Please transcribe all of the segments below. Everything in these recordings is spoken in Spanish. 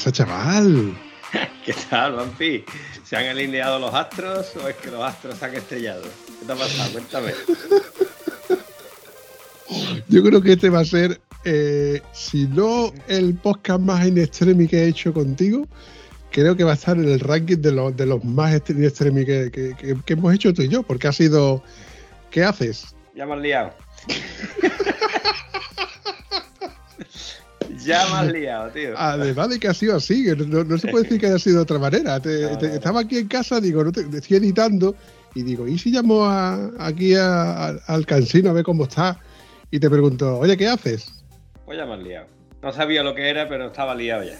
Pasa, chaval? ¿Qué tal, Vampi? ¿Se han alineado los astros o es que los astros se han estrellado? ¿Qué te ha pasado? Cuéntame. Yo creo que este va a ser, eh, si no el podcast más in extremi que he hecho contigo, creo que va a estar en el ranking de los, de los más in extremi que, que- que- que hemos hecho tú y yo, porque ha sido. ¿Qué haces? Ya me has liado. ya me has liado, tío. Además de que ha sido así, no, no se puede decir que haya sido de otra manera. Te- No, te- no. estaba aquí en casa, digo, no te, estoy editando y digo, ¿y si llamo a- aquí a- a- al cansino a ver cómo está? Y te pregunto, oye, ¿qué haces? Pues ya me has liado. No sabía lo que era, pero estaba liado ya.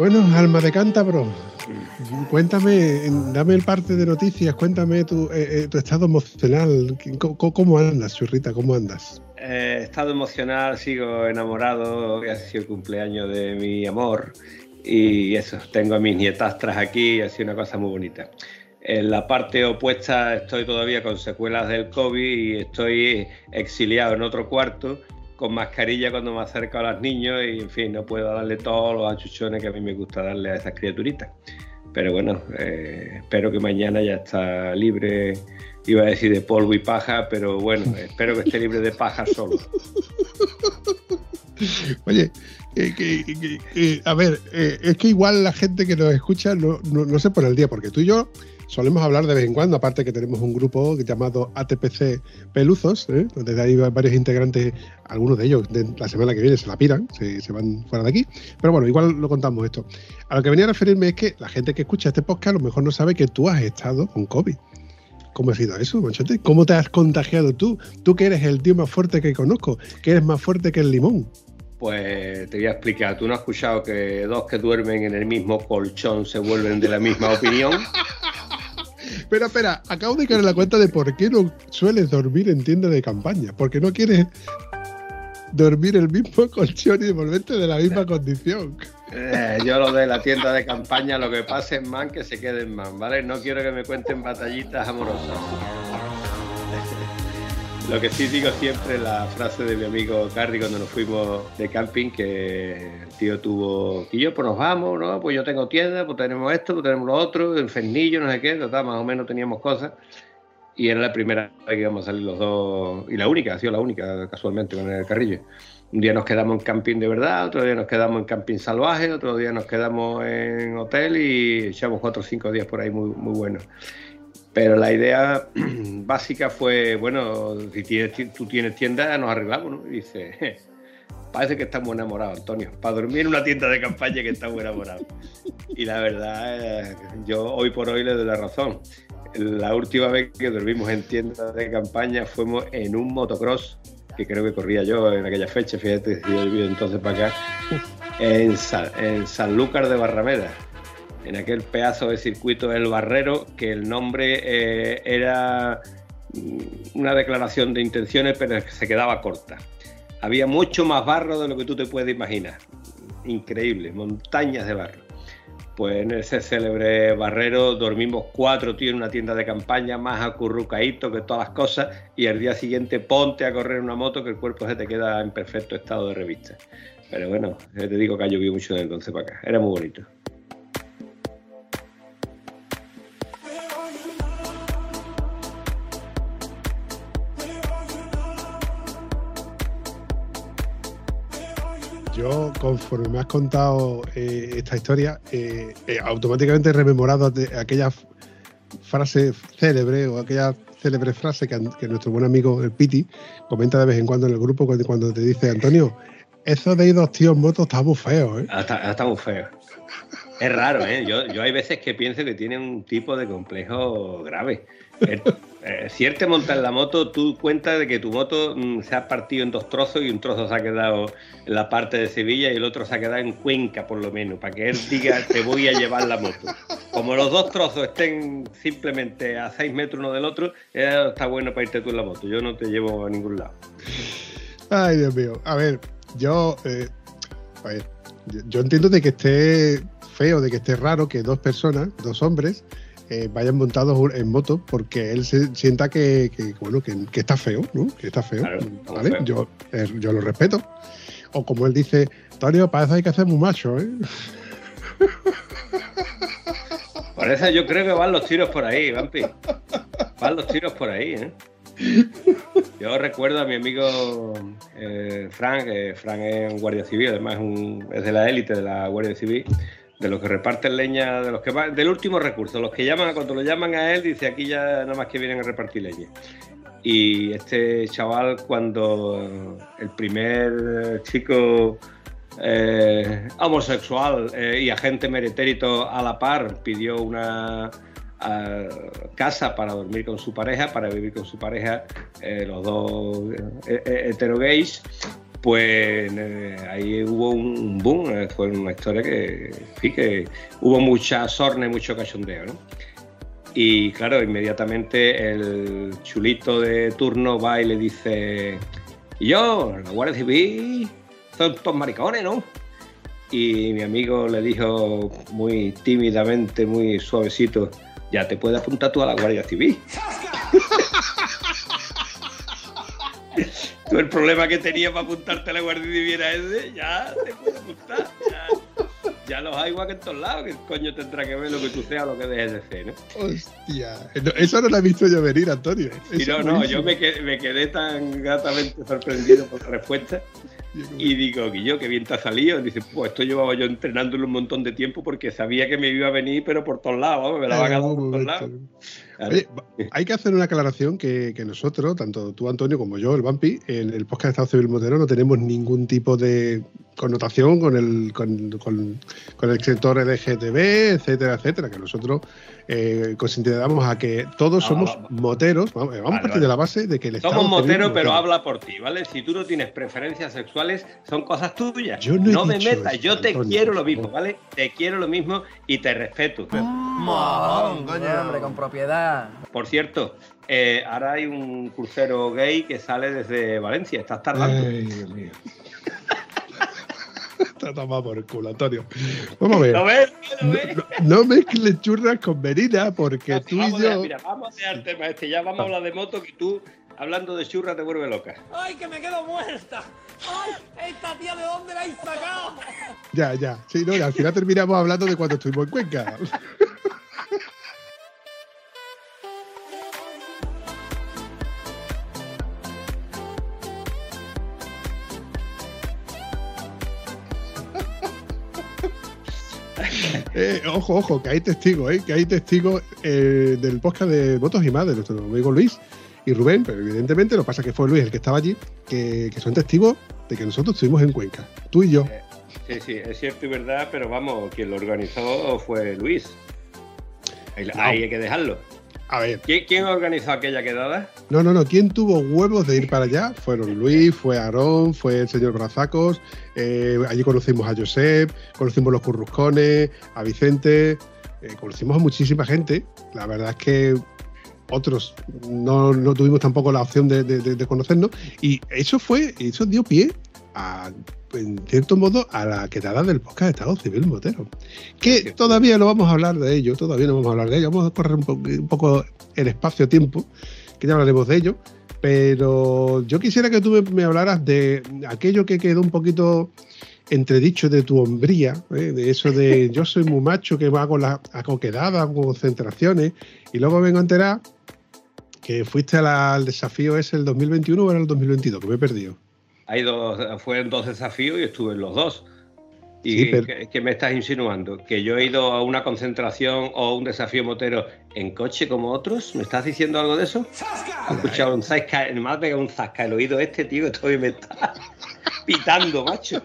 Bueno, alma de cántabro, cuéntame, dame el parte de noticias, cuéntame tu, eh, eh, tu estado emocional, ¿Cómo, andas, churrita? ¿Cómo andas? Eh, estado emocional, sigo enamorado, ha sido el cumpleaños de mi amor y eso, tengo a mis nietastras aquí y ha sido una cosa muy bonita. En la parte opuesta estoy todavía con secuelas del COVID y estoy exiliado en otro cuarto con mascarilla cuando me acerco a los niños y en fin, no puedo darle todos los achuchones que a mí me gusta darle a esas criaturitas. Pero bueno, eh, espero que mañana ya está libre, iba a decir de polvo y paja, pero bueno, espero que esté libre de paja solo. Oye, eh, que- que- que- a ver, eh, es que igual la gente que nos escucha no, no, no se pone al día, porque tú y yo solemos hablar de vez en cuando, aparte que tenemos un grupo llamado ATPC Peluzos, ¿eh? donde hay varios integrantes, algunos de ellos la semana que viene se la piran, se, se van fuera de aquí, pero bueno, igual lo contamos esto. A lo que venía a referirme es que la gente que escucha este podcast a lo mejor no sabe que tú has estado con COVID. ¿Cómo ha sido eso, Manchote? ¿Cómo te has contagiado tú? Tú que eres el tío más fuerte que conozco, que eres más fuerte que el limón. Pues te voy a explicar, tú no has escuchado que dos que duermen en el mismo colchón se vuelven de la misma opinión. Espera, espera, acabo de caer en la cuenta de por qué no sueles dormir en tienda de campaña. Porque no quieres dormir el mismo colchón y volverte de la misma condición. Eh, yo lo de la tienda de campaña, lo que pase en man, que se quede en man, ¿vale? No quiero que me cuenten batallitas amorosas. Lo que sí digo siempre es la frase de mi amigo Carri cuando nos fuimos de camping, que el tío tuvo, y yo pues nos vamos, ¿no? Pues yo tengo tienda, pues tenemos esto, pues tenemos lo otro, el fernillo, no sé qué, total, más o menos teníamos cosas. Y era la primera vez que íbamos a salir los dos, y la única, ha sido la única casualmente con el carrillo. Un día nos quedamos en camping de verdad, otro día nos quedamos en camping salvaje, otro día nos quedamos en hotel y echamos cuatro o cinco días por ahí muy, muy buenos. Pero la idea básica fue, bueno, si tienes, ti- tú tienes tienda, nos arreglamos, ¿no? Y dice, "Je, parece que estamos enamorados, Antonio, para dormir en una tienda de campaña que estamos enamorados. Y la verdad, eh, yo hoy por hoy le doy la razón. La última vez que dormimos en tienda de campaña fuimos en un motocross, que creo que corría yo en aquella fecha, fíjate, si yo vivido entonces para acá, en San, en Sanlúcar de Barrameda en aquel pedazo de circuito del Barrero, que el nombre eh, era mm, una declaración de intenciones, pero se quedaba corta. Había mucho más barro de lo que tú te puedes imaginar. Increíble, montañas de barro. Pues en ese célebre barrero dormimos cuatro tíos en una tienda de campaña, más acurrucaíto que todas las cosas, y al día siguiente ponte a correr una moto que el cuerpo se te queda en perfecto estado de revista. Pero bueno, te digo que ha llovido mucho de entonces para acá. Era muy bonito. Yo, conforme me has contado eh, esta historia, eh, eh, automáticamente he rememorado aquella frase célebre o aquella célebre frase que, nuestro buen amigo el Piti comenta de vez en cuando en el grupo cuando, te dice, Antonio, eso de ir dos tíos en moto está muy feo, ¿eh? Ah, muy. Es raro, ¿eh? Yo, yo hay veces que pienso que tiene un tipo de complejo grave. Eh, si él te monta en la moto, tú cuentas de que tu moto mm, se ha partido en dos trozos y un trozo se ha quedado en la parte de Sevilla y el otro se ha quedado en Cuenca, por lo menos, para que él diga, te voy a llevar la moto. Como los dos trozos estén simplemente a seis metros uno del otro, está bueno para irte tú en la moto. Yo no te llevo a ningún lado. Ay, Dios mío. A ver, yo. eh, a ver, yo entiendo de que esté feo, de que esté raro que dos personas, dos hombres, eh, vayan montados en moto porque él se sienta que, que, bueno, que, que está feo, ¿no? Que está feo. Claro, está ¿vale? feo. Yo, eh, yo lo respeto. O como él dice, Antonio, para eso hay que hacer muy macho, ¿eh? Por eso yo creo que van los tiros por ahí, Vampi. Van los tiros por ahí, ¿eh? Yo recuerdo a mi amigo eh, Frank, Frank es un guardia civil, además es, un- es de la élite de la Guardia Civil, de los que reparten leña, de los que van, del último recurso, los que llaman, cuando lo llaman a él, dice aquí ya nada más que vienen a repartir leña. Y este chaval, cuando el primer chico eh, homosexual eh, y agente meretérito a la par pidió una ah, casa para dormir con su pareja, para vivir con su pareja, eh, los dos heterogays, pues eh, ahí hubo un boom, eh, fue una historia que, sí, que hubo mucha sorna y mucho cachondeo, ¿no? Y claro, inmediatamente el chulito de turno va y le dice, y yo, la Guardia Civil, son todos maricones, ¿no? Y mi amigo le dijo muy tímidamente, muy suavecito, ya te puedes apuntar tú a la Guardia Civil. tú el problema que tenías para apuntarte a la Guardia Civil era ese, ya te puedes apuntar. Ya, ya los hay igual que en todos lados, que coño tendrá que ver lo que tú seas o lo que dejes de ser, ¿no? Hostia. No, Eso no lo he visto yo venir, Antonio. Y no, no, yo me quedé, me quedé tan gratamente sorprendido por la respuesta y digo, Guillo, qué bien te ha salido. Dice, pues esto llevaba yo entrenándolo un montón de tiempo porque sabía que me iba a venir, pero por todos lados, me la van a dar por todos lados. Oye, hay que hacer una aclaración que, que nosotros, tanto tú, Antonio, como yo, el Vampi, en el podcast de Estado Civil Motero no tenemos ningún tipo de connotación con el, con, con- con el sector LGTB, etcétera, etcétera, que nosotros eh, consideramos a que todos Ah, somos moteros, vamos, vamos a partir vale. de la base de que el Estado Somos moteros, pero Motero- habla por ti, ¿vale? Si tú no tienes preferencias sexuales, son cosas tuyas. Yo no he me metas, eso, yo te Antonio, quiero lo mismo. ¿vale? Te quiero lo mismo y te respeto. Mojón, coño. Hombre, con propiedad. Por cierto, eh, ahora hay un crucero gay que sale desde Valencia, estás tardando. Ay, Dios mío. Está tomado por el culo, Antonio. Vamos a ver. ¿Lo ves? ¿Lo No, ves? no- no mezcles churras con verina, porque No, tú y a- yo. mira, vamos a dejar tema este, ya vamos a hablar de moto que tú, hablando de churra, te vuelve loca. ¡Ay, que me quedo muerta! ¡Ay, esta tía de dónde la habéis sacado! Ya, ya. Sí, no, y al final terminamos hablando de cuando estuvimos en Cuenca. Eh, ojo, ojo, que hay testigos, eh, que hay testigos eh, del podcast de Motos y Más de nuestro amigo Luis y Rubén, pero evidentemente lo que pasa es que fue Luis el que estaba allí, que, que son testigos de que nosotros estuvimos en Cuenca, tú y yo. Sí, sí, es cierto y verdad, pero vamos, quien lo organizó fue Luis. Ahí, No. ahí hay que dejarlo. A ver, ¿Quién, quién organizó aquella quedada? no, no, no, ¿quién tuvo huevos de ir para allá? Fueron Luis, fue Aarón, fue el señor Brazacos, eh, allí conocimos a Josep, conocimos los Curruscones, a Vicente, eh, conocimos a muchísima gente. La verdad es que otros no, no tuvimos tampoco la opción de, de- de- conocernos. Y eso fue, eso dio pie a, en cierto modo, a la quedada del podcast de Estado Civil Motero. Que todavía no vamos a hablar de ello, todavía no vamos a hablar de ello, vamos a correr un, po- un poco el espacio-tiempo, que ya hablaremos de ello, pero yo quisiera que tú me hablaras de aquello que quedó un poquito entredicho de tu hombría, ¿eh? de eso de yo soy muy macho que hago las acoquedadas, hago concentraciones, y luego vengo a enterar que fuiste a la- al desafío ese el 2021 o era el 2022, que me he perdido. Hay dos, fueron dos desafíos y estuve en los dos. ¿Y Sí, pero- ¿qué, qué me estás insinuando? ¿Que yo he ido a una concentración o un desafío motero en coche como otros? ¿Me estás diciendo algo de eso? He escuchado un zasca, me ha pegado un zasca el oído este, tío, que todavía me está pitando, macho.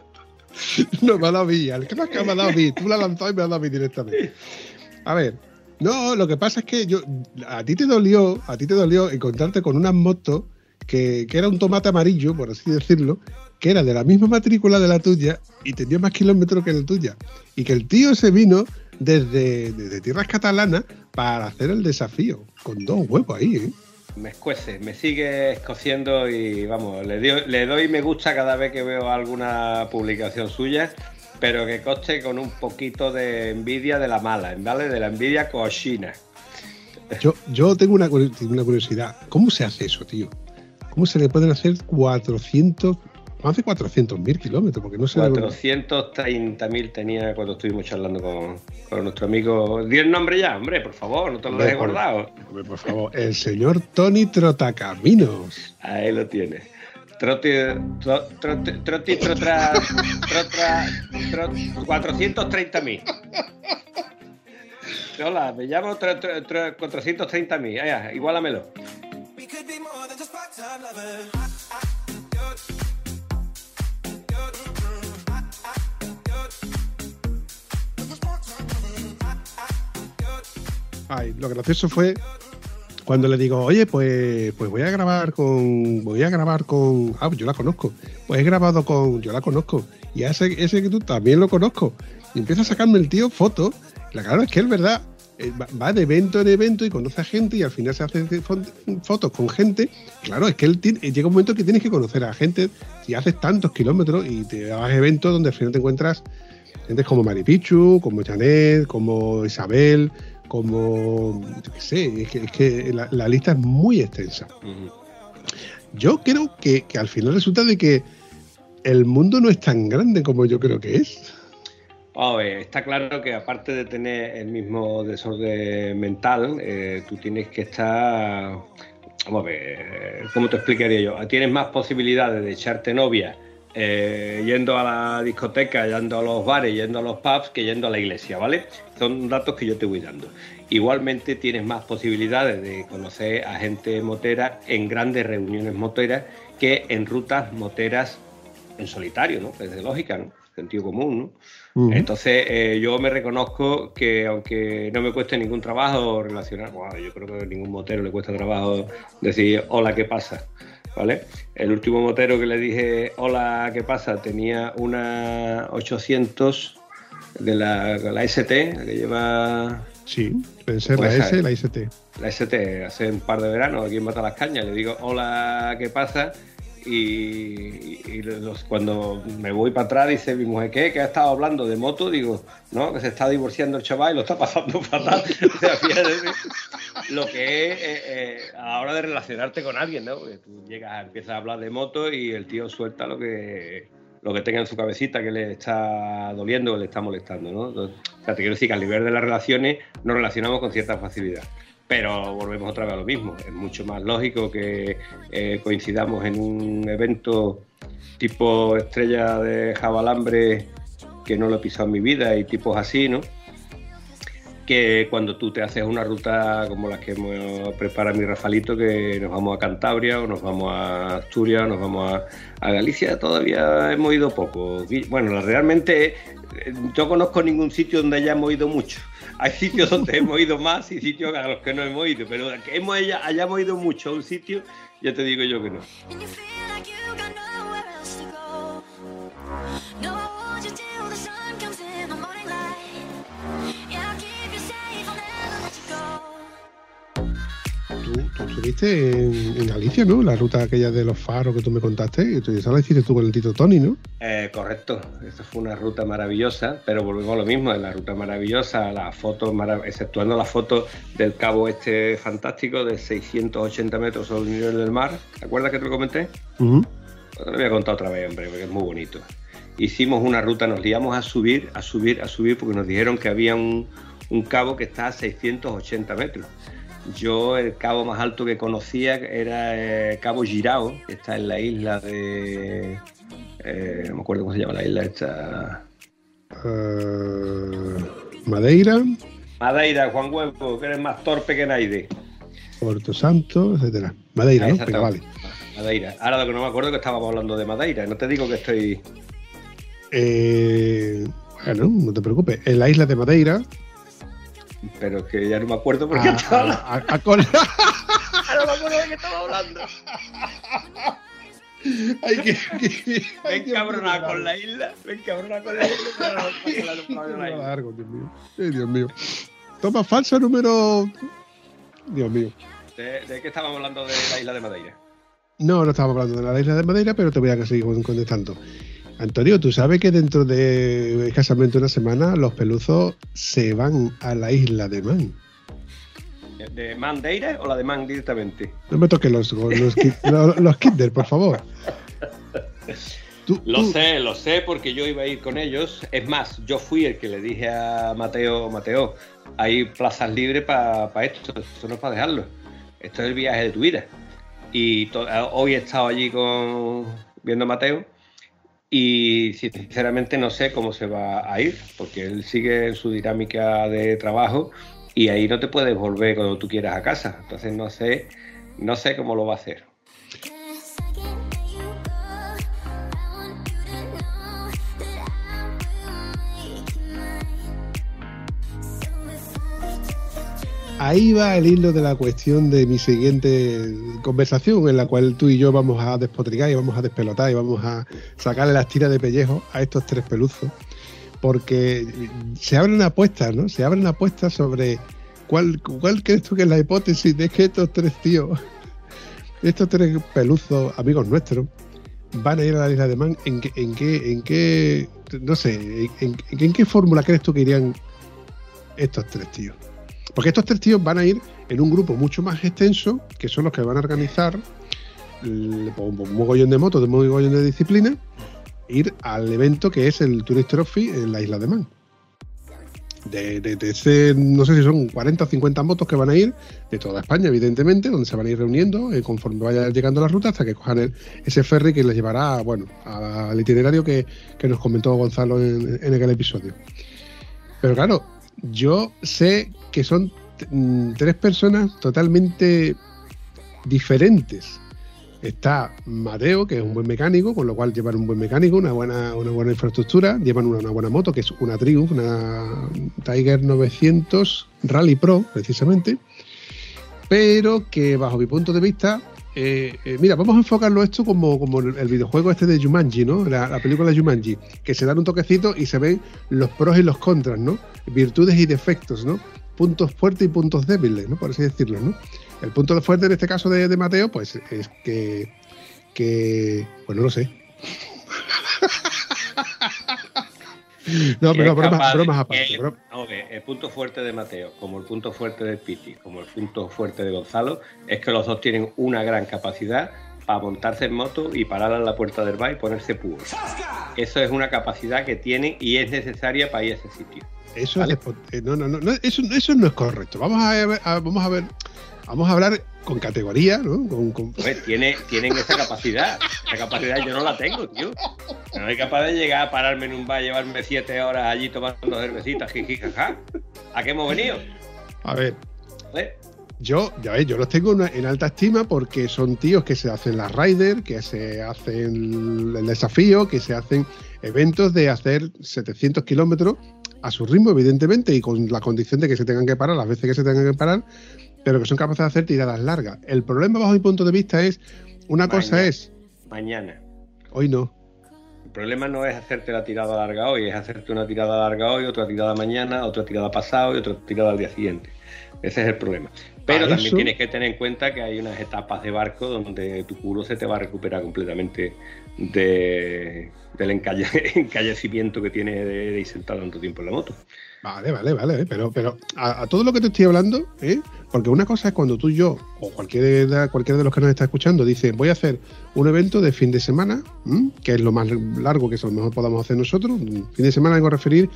No, me ha dado a mí. El que me ha dado a mí. Tú la has lanzado y me ha dado a mí directamente. A ver, no, lo que pasa es que yo, a ti te dolió, a ti te dolió encontrarte con unas motos que, que era un tomate amarillo, por así decirlo, que era de la misma matrícula de la tuya y tenía más kilómetros que la tuya. Y que el tío se vino desde, desde tierras catalanas para hacer el desafío, con dos huevos ahí, ¿eh? Me escuece, me sigue escociendo y vamos, le, doy me gusta cada vez que veo alguna publicación suya, pero que coste con un poquito de envidia de la mala, ¿vale? De la envidia cochina. Yo, yo tengo una, una curiosidad. ¿Cómo se hace eso, tío? ¿Cómo se le pueden hacer 400, más de 400.000 kilómetros? Porque no sé. 430.000 tenía cuando estuvimos charlando con, con nuestro amigo. Di el nombre ya, hombre, por favor, no te lo dejes guardado. Hombre, por favor, el señor Tony Trotacaminos. Ahí lo tienes. Troti, tro- troti, troti, trotra, trotra, tro- 430.000. Hola, me llamo tro- tro- tro- 430.000. Ah, ya, igualamelo. Ay, lo gracioso fue cuando le digo, oye, pues, pues voy a grabar con. Voy a grabar con. Ah, yo la conozco. Pues he grabado con. Yo la conozco. Y a ese, ese que tú también lo conozco. Y empieza a sacarme el tío fotos. La claro es que es verdad. eh, va- de evento en evento y conoce a gente y al final se hace fo- fotos con gente. Claro, es que él llega un momento que tienes que conocer a gente. Si haces tantos kilómetros y te vas a eventos donde al final te encuentras gente como Maripichu, como Janet, como Isabel, como. Yo qué sé, es que, es que la, la lista es muy extensa. Yo creo que, que al final resulta de que el mundo no es tan grande como yo creo que es. A ver, está claro que aparte de tener el mismo desorden mental, eh, tú tienes que estar. Vamos a ver, ¿cómo te explicaría yo? Tienes más posibilidades de echarte novia eh, yendo a la discoteca, yendo a los bares, yendo a los pubs, que yendo a la iglesia, ¿vale? Son datos que yo te voy dando. Igualmente tienes más posibilidades de conocer a gente motera en grandes reuniones moteras que en rutas moteras en solitario, ¿no? Es de lógica, ¿no? Sentido común, ¿no? Entonces, eh, yo me reconozco que aunque no me cueste ningún trabajo relacionar, bueno, yo creo que a ningún motero le cuesta trabajo decir hola, ¿qué pasa? ¿Vale? El último motero que le dije hola, ¿qué pasa? Tenía una 800 de la, la ST, la que lleva Sí, puede ser Pues la S, la IST. la ST hace un par de veranos aquí en Mata las Cañas. Le digo, hola, ¿qué pasa? Y, cuando me voy para atrás dice mi mujer. ¿Que ha estado hablando de moto? Digo, no, que se está divorciando el chaval y lo está pasando fatal. O sea, fíjate lo que es eh, eh, a la hora de relacionarte con alguien, ¿no? Porque tú llegas, empiezas a hablar de moto y el tío suelta lo que lo que tenga en su cabecita que le está doliendo o le está molestando, ¿no? O sea, te quiero decir que al nivel de las relaciones nos relacionamos con cierta facilidad. Pero volvemos otra vez a lo mismo. Es mucho más lógico que eh, coincidamos en un evento tipo estrella de jabalambre que no lo he pisado en mi vida y tipos así, ¿no? Que cuando tú te haces una ruta como la que hemos preparado mi Rafalito, que nos vamos a Cantabria o nos vamos a Asturias o nos vamos a, Galicia, todavía hemos ido poco. Bueno, realmente eh, no conozco ningún sitio donde hayamos ido mucho. Hay sitios donde hemos ido más y sitios a los que no hemos ido, pero que hemos, hayamos ido mucho a un sitio, ya te digo yo que no. Tú, estuviste en, en Galicia, ¿no? La ruta aquella de los faros que tú me contaste. Y tú, esa la hiciste tú con el Tito Tony, ¿no? Eh, correcto, esta fue una ruta maravillosa, pero volvemos a lo mismo, en la ruta maravillosa, las fotos, marav- exceptuando las fotos del cabo este fantástico de 680 metros sobre el nivel del mar, ¿te acuerdas que te lo comenté? Te lo voy a contar otra vez, hombre, porque es muy bonito. Hicimos una ruta, nos liamos a subir, a subir, a subir, porque nos dijeron que había un, un cabo que está a 680 metros. Yo el cabo más alto que conocía era eh, Cabo Girao, que está en la isla de... eh, no me acuerdo cómo se llama la isla esta... Eh, Madeira, Madeira, Juan Huevo, que eres más torpe que Naide. Puerto Santo, etcétera. Madeira, Ah, ¿no? Venga, vale. Madeira. Ahora lo que no me acuerdo es que estábamos hablando de Madeira. No te digo que estoy. Eh, bueno, no te preocupes. En la isla de Madeira. Pero es que ya no me acuerdo por qué a- estaba hablando. a- a- a col- Ahora no me acuerdo de qué estaba hablando. Ay, que- ay, encabronado mío, con la isla. Me encabronado con la isla. pero no, porque la- la- la- la isla. largo, Dios mío. Ay, Dios mío. Toma falsa número. Dios mío. ¿De, de qué estábamos hablando de la isla de Madeira? No, no estábamos hablando de la isla de Madeira, pero te voy a seguir contestando. Antonio, tú sabes que dentro de escasamente una semana los peluzos se van a la isla de Man. ¿De- ¿De Mandeira o la de Man directamente? No me toques los, los, los, los Kinder, por favor. Tú- Lo tú- sé, lo sé porque yo iba a ir con ellos. Es más, yo fui el que le dije a Mateo, Mateo, hay plazas libres para esto, esto no es para dejarlo. Esto es el viaje de tu vida. Y to- hoy he estado allí con viendo a Mateo y sinceramente no sé cómo se va a ir, porque él sigue en su dinámica de trabajo y ahí no te puedes volver cuando tú quieras a casa. Entonces no sé, no sé cómo lo va a hacer. Ahí va el hilo de la cuestión de mi siguiente conversación, en la cual tú y yo vamos a despotricar y vamos a despelotar y vamos a sacarle las tiras de pellejo a estos tres peluzos. Porque se abren apuestas, ¿no? Se abren apuestas sobre cuál, cuál crees tú que es la hipótesis de que estos tres tíos, estos tres peluzos, amigos nuestros, van a ir a la isla de Man. ¿En qué, en qué, en qué no sé, en, en- en qué fórmula crees tú que irían estos tres tíos? Porque estos tres tíos van a ir en un grupo mucho más extenso, que son los que van a organizar el- un, mogollón de motos, de un mogollón de disciplinas, ir al evento que es el Tourist Trophy en la isla de Man. De, de- de ese, no sé si son 40 o 50 motos que van a ir, de toda España, evidentemente, donde se van a ir reuniendo eh, conforme vaya llegando la ruta hasta que cojan ese ferry que les llevará, bueno, al itinerario que, que nos comentó Gonzalo en, en aquel episodio. Pero claro, yo sé que son mm, tres personas totalmente diferentes. Está Mateo, que es un buen mecánico, con lo cual llevan un buen mecánico, una buena, una buena infraestructura, llevan una, una buena moto, que es una Triumph, una Tiger 900 Rally Pro, precisamente, pero que bajo mi punto de vista, eh, eh, mira, vamos a enfocarlo esto como, como el, videojuego este de Jumanji, ¿no? La, la película de Jumanji, que se dan un toquecito y se ven los pros y los contras, ¿no? Virtudes y defectos, ¿no? Puntos fuertes y puntos débiles, ¿no? Por así decirlo, ¿no? El punto fuerte en este caso de, de Mateo, pues es que, que, pues no lo sé. no, pero es bromas, aparte. el punto fuerte de Mateo, como el punto fuerte de Piti, como el punto fuerte de Gonzalo, es que los dos tienen una gran capacidad para montarse en moto y parar a la puerta del bar y ponerse puro. Eso es una capacidad que tienen y es necesaria para ir a ese sitio. Eso Vale. es eh, no, no, no, no, eso, eso no es correcto. Vamos a ver, a- vamos a ver, vamos a hablar con categoría, ¿no? Con, con- Pues tiene, tienen esa capacidad. Esa capacidad yo no la tengo, tío. No soy capaz de llegar a pararme en un bar, llevarme siete horas allí tomando cervecitas, jiji, jaja. ¿A qué hemos venido? a ver, ¿Vale? yo, ya ves, yo los tengo en, alta estima porque son tíos que se hacen las Rider, que se hacen el desafío, que se hacen eventos de hacer 700 kilómetros a su ritmo, evidentemente, y con la condición de que se tengan que parar las veces que se tengan que parar, pero que son capaces de hacer tiradas largas. El problema, bajo mi punto de vista, es una cosa es, Mañana. hoy no, El problema no es hacerte la tirada larga hoy, es hacerte una tirada larga hoy, otra tirada mañana, otra tirada pasado y otra tirada al día siguiente. Ese es el problema. Pero también eso- tienes que tener en cuenta que hay unas etapas de barco donde tu culo se te va a recuperar completamente de, del encalle- encallecimiento que tiene de, de ir sentado tanto tiempo en la moto. Vale, vale, vale, pero, pero a, todo lo que te estoy hablando, ¿eh? porque una cosa es cuando tú y yo, o cualquiera, cualquiera de los que nos está escuchando, dice, voy a hacer un evento de fin de semana, que es lo más largo que a lo mejor podamos hacer nosotros. Fin de semana vengo a referir,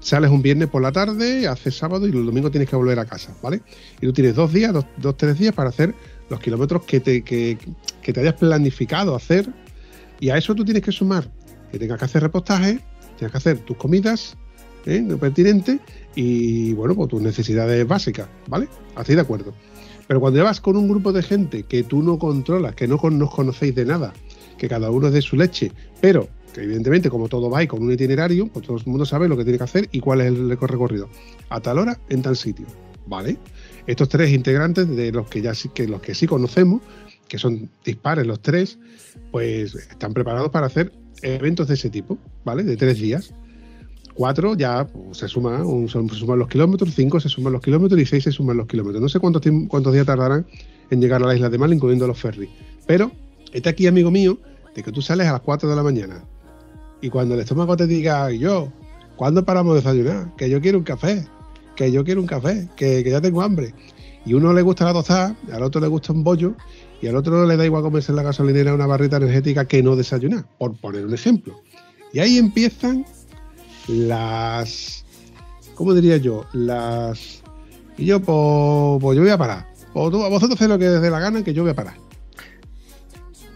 sales un viernes por la tarde, haces sábado y el domingo tienes que volver a casa, ¿vale? Y tú tienes dos días, dos, tres días para hacer los kilómetros que te, que, que te hayas planificado hacer, y a eso tú tienes que sumar que tengas que hacer repostaje, tienes que hacer tus comidas, ¿eh? pertinente y bueno, pues tus necesidades básicas, ¿vale? Así de acuerdo. Pero cuando vas con un grupo de gente que tú no controlas, que no nos conocéis de nada, que cada uno es de su leche, pero que evidentemente como todo va y con un itinerario, pues todo el mundo sabe lo que tiene que hacer y cuál es el recorrido. A tal hora, en tal sitio. ¿Vale? Estos tres integrantes de los que ya sí, que los que sí conocemos, que son dispares los tres, pues están preparados para hacer eventos de ese tipo, ¿vale? De tres días. Cuatro ya se, suma, un- se suman los kilómetros, cinco se suman los kilómetros y seis se suman los kilómetros. No sé cuántos, cuántos días tardarán en llegar a la isla de Mal, incluyendo los ferries. Pero, este aquí, amigo mío, de que tú sales a las 4 de la mañana y cuando el estómago te diga, "Ay, yo, ¿cuándo paramos de desayunar? Que yo quiero un café, que yo quiero un café, que, que ya tengo hambre. Y uno le gusta la tostada, al otro le gusta un bollo y al otro le da igual comerse en la gasolinera una barrita energética que no desayunar, por poner un ejemplo. Y ahí empiezan las. ¿Cómo diría yo? Las. Y yo, pues, pues yo voy a parar. O tú, vosotros hacéis lo que os dé la gana, que yo voy a parar.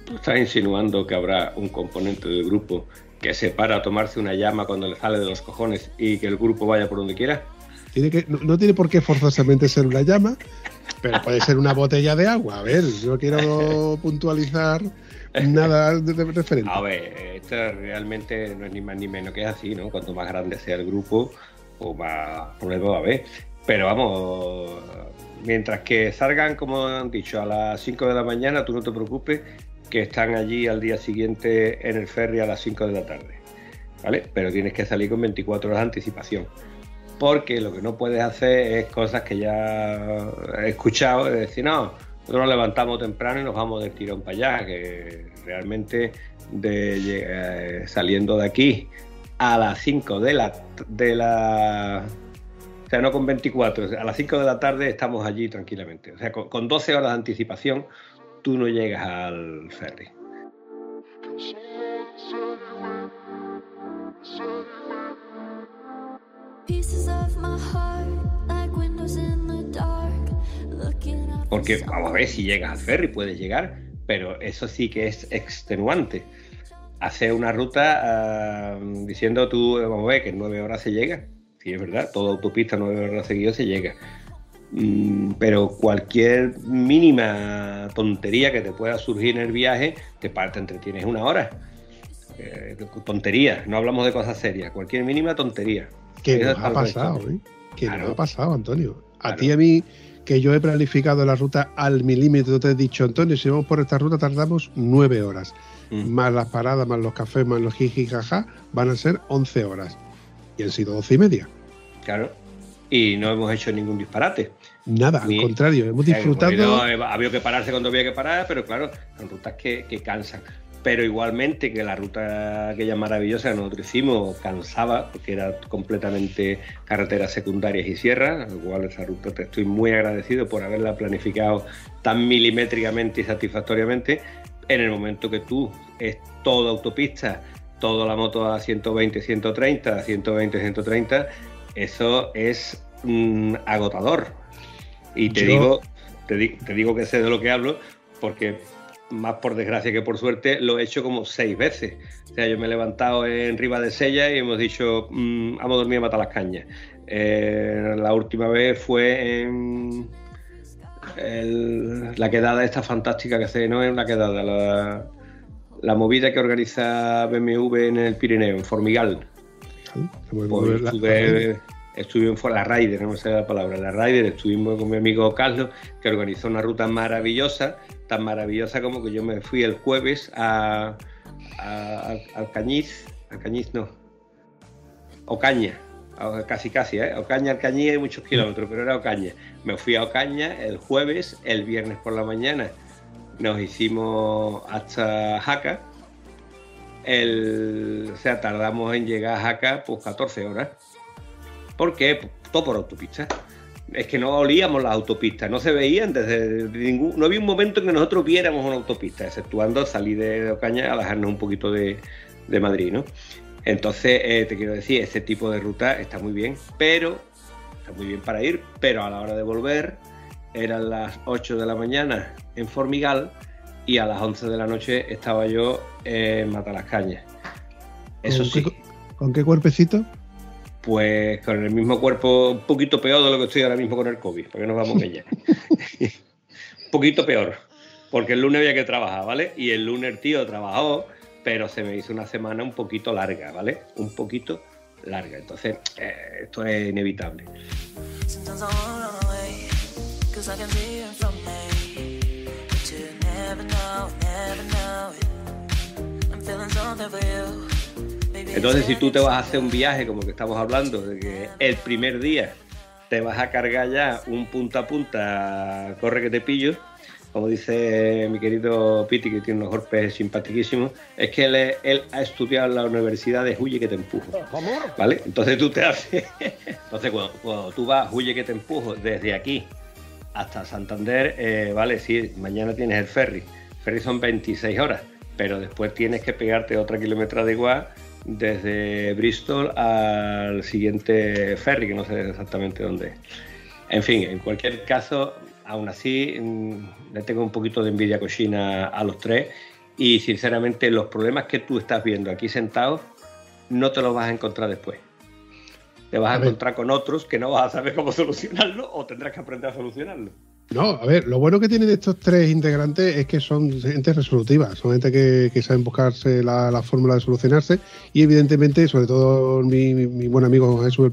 Tú estás insinuando que habrá un componente del grupo que se para a tomarse una llama cuando le sale de los cojones y que el grupo vaya por donde quiera. Tiene que, no, no tiene por qué forzosamente ser una llama, pero puede ser una botella de agua. A ver, no quiero puntualizar nada de, de referente. A ver, esto realmente no es ni más ni menos que así, ¿no? Cuanto más grande sea el grupo, o más problemas va a haber. Pero vamos, mientras que salgan, como han dicho, a las 5 de la mañana, tú no te preocupes, que están allí al día siguiente en el ferry a las 5 de la tarde. ¿Vale? Pero tienes que salir con 24 horas de anticipación. Porque lo que no puedes hacer es cosas que ya he escuchado, es decir, no, nosotros nos levantamos temprano y nos vamos del tirón para allá, que realmente de, eh, saliendo de aquí a las 5 de la, de la... O sea, no con 24, a las 5 de la tarde estamos allí tranquilamente. O sea, con, con 12 horas de anticipación tú no llegas al ferry. Of the Porque vamos a ver si llegas al ferry, puedes llegar, pero eso sí que es extenuante. Hacer una ruta ah, diciendo tú, eh, vamos a ver, que en nueve horas se llega. Sí, es verdad, toda autopista nueve horas seguidas se llega. Mm, pero cualquier mínima tontería que te pueda surgir en el viaje, te, te entretienes una hora. Eh, tontería, no hablamos de cosas serias, cualquier mínima tontería. Que Eso nos ha pasado. ¿eh? Que Claro. nos ha pasado, Antonio. A Claro. ti y a mí, que yo he planificado la ruta al milímetro, te he dicho, Antonio, si vamos por esta ruta tardamos nueve horas. Mm. Más las paradas, más los cafés, más los jiji, jaja, van a ser 11 horas. Y han sido doce y media. Claro. Y no hemos hecho ningún disparate. Nada, Ni- al contrario, hemos Eh, disfrutado. ha habido que pararse cuando había que parar, pero claro, son rutas que, que cansan. Pero igualmente que la ruta aquella maravillosa que nosotros hicimos cansaba, porque era completamente carreteras secundarias y sierras, lo cual esa ruta te estoy muy agradecido por haberla planificado tan milimétricamente y satisfactoriamente. En el momento que tú es toda autopista, toda la moto a 120, 130, a 120, 130, eso es mm, agotador. Y te Yo- digo, te, di- te digo que sé de lo que hablo, porque más por desgracia que por suerte lo he hecho como seis veces. O sea, yo me he levantado en Riva de Sella y hemos dicho, mm, vamos a dormir a matar las cañas. Eh, la última vez fue en el- la quedada esta fantástica que hace, no es una quedada, la, la movida que organiza BMW en el Pirineo, en Formigal. Pues la- estuve, en la Ryder, no me sé la palabra, la Ryder, estuvimos con mi amigo Carlos, que organizó una ruta maravillosa, tan maravillosa como que yo me fui el jueves a, a, a- Alcañiz, Alcañiz no, Ocaña, casi casi, ¿eh? Ocaña, Alcañiz hay muchos kilómetros, pero era Ocaña. Me fui a Ocaña el jueves, el viernes por la mañana nos hicimos hasta Jaca, el, o sea, tardamos en llegar a Jaca pues 14 horas. ¿Por qué? Todo por autopista. Es que no olíamos las autopistas, no se veían desde ningún. No había un momento en que nosotros viéramos una autopista, exceptuando salir de Ocaña a alejarnos un poquito de, de Madrid, ¿no? Entonces, eh, te quiero decir, este tipo de ruta está muy bien, pero está muy bien para ir, pero a la hora de volver eran las 8 de la mañana en Formigal y a las 11 de la noche estaba yo en Matalascañas. Eso ¿Con sí, qué, ¿Con qué cuerpecito? Pues con el mismo cuerpo, un poquito peor de lo que estoy ahora mismo con el COVID, porque nos vamos a ya. poquito peor, porque el lunes había que trabajar, ¿vale? Y el lunes el tío trabajó, pero se me hizo una semana un poquito larga, ¿vale? Un poquito larga. Entonces, eh, esto es inevitable. Entonces, si tú te vas a hacer un viaje, como que estamos hablando, de que el primer día te vas a cargar ya un punta a punta, corre que te pillo, como dice mi querido Piti, que tiene unos golpes simpaticísimos, es que él, ha estudiado en la universidad de Huye que te empujo. ¿Vale? Entonces tú te haces. Entonces, cuando, cuando tú vas, Huye que te empujo desde aquí hasta Santander, eh, vale, sí, mañana tienes el ferry. El ferry son 26 horas, pero después tienes que pegarte otra kilometra de igual desde Bristol al siguiente ferry, que no sé exactamente dónde es. En fin, en cualquier caso, aún así, mm, le tengo un poquito de envidia cochina a los tres y sinceramente los problemas que tú estás viendo aquí sentados no te los vas a encontrar después. Te vas a, encontrar con otros que no vas a saber cómo solucionarlo o tendrás que aprender a solucionarlo. No, a ver, lo bueno que tienen estos tres integrantes es que son gente resolutiva, son gente que, que saben buscarse la, la fórmula de solucionarse y evidentemente, sobre todo mi, mi- buen amigo Jesús El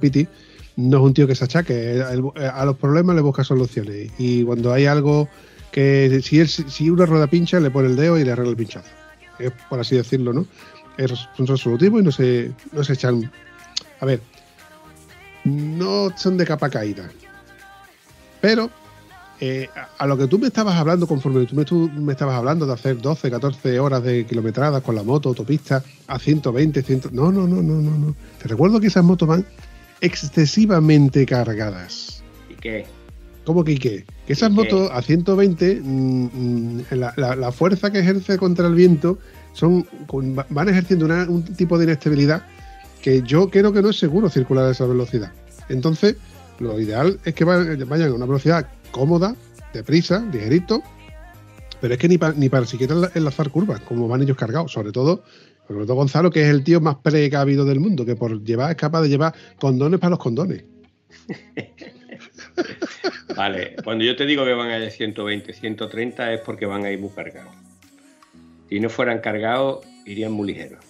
no es un tío que se achaque, a los problemas le busca soluciones y cuando hay algo que, si, él, una rueda pincha, le pone el dedo y le arregla el pinchazo, es por así decirlo, ¿no? Es, son resolutivos y no se, no se echan... A ver, no son de capa caída, pero eh, a, a lo que tú me estabas hablando, conforme tú me, tú me estabas hablando de hacer 12, 14 horas de kilometradas con la moto, autopista, a 120, 100... No, no, no, no, no, no. Te recuerdo que esas motos van excesivamente cargadas. ¿Y qué? ¿Cómo que y qué? Que esas motos a 120, mm, mm, la, la- la fuerza que ejerce contra el viento son con- van ejerciendo una- un tipo de inestabilidad que yo creo que no es seguro circular a esa velocidad. Entonces, lo ideal es que vayan a una velocidad cómoda, deprisa, ligerito, pero es que ni, pa- ni para siquiera enla- enlazar curvas, como van ellos cargados, sobre todo, sobre todo Gonzalo, que es el tío más precavido del mundo, que por llevar es capaz de llevar condones para los condones. Vale, cuando yo te digo que van a ir de 120, 130 es porque van a ir muy cargados. Si no fueran cargados, irían muy ligeros.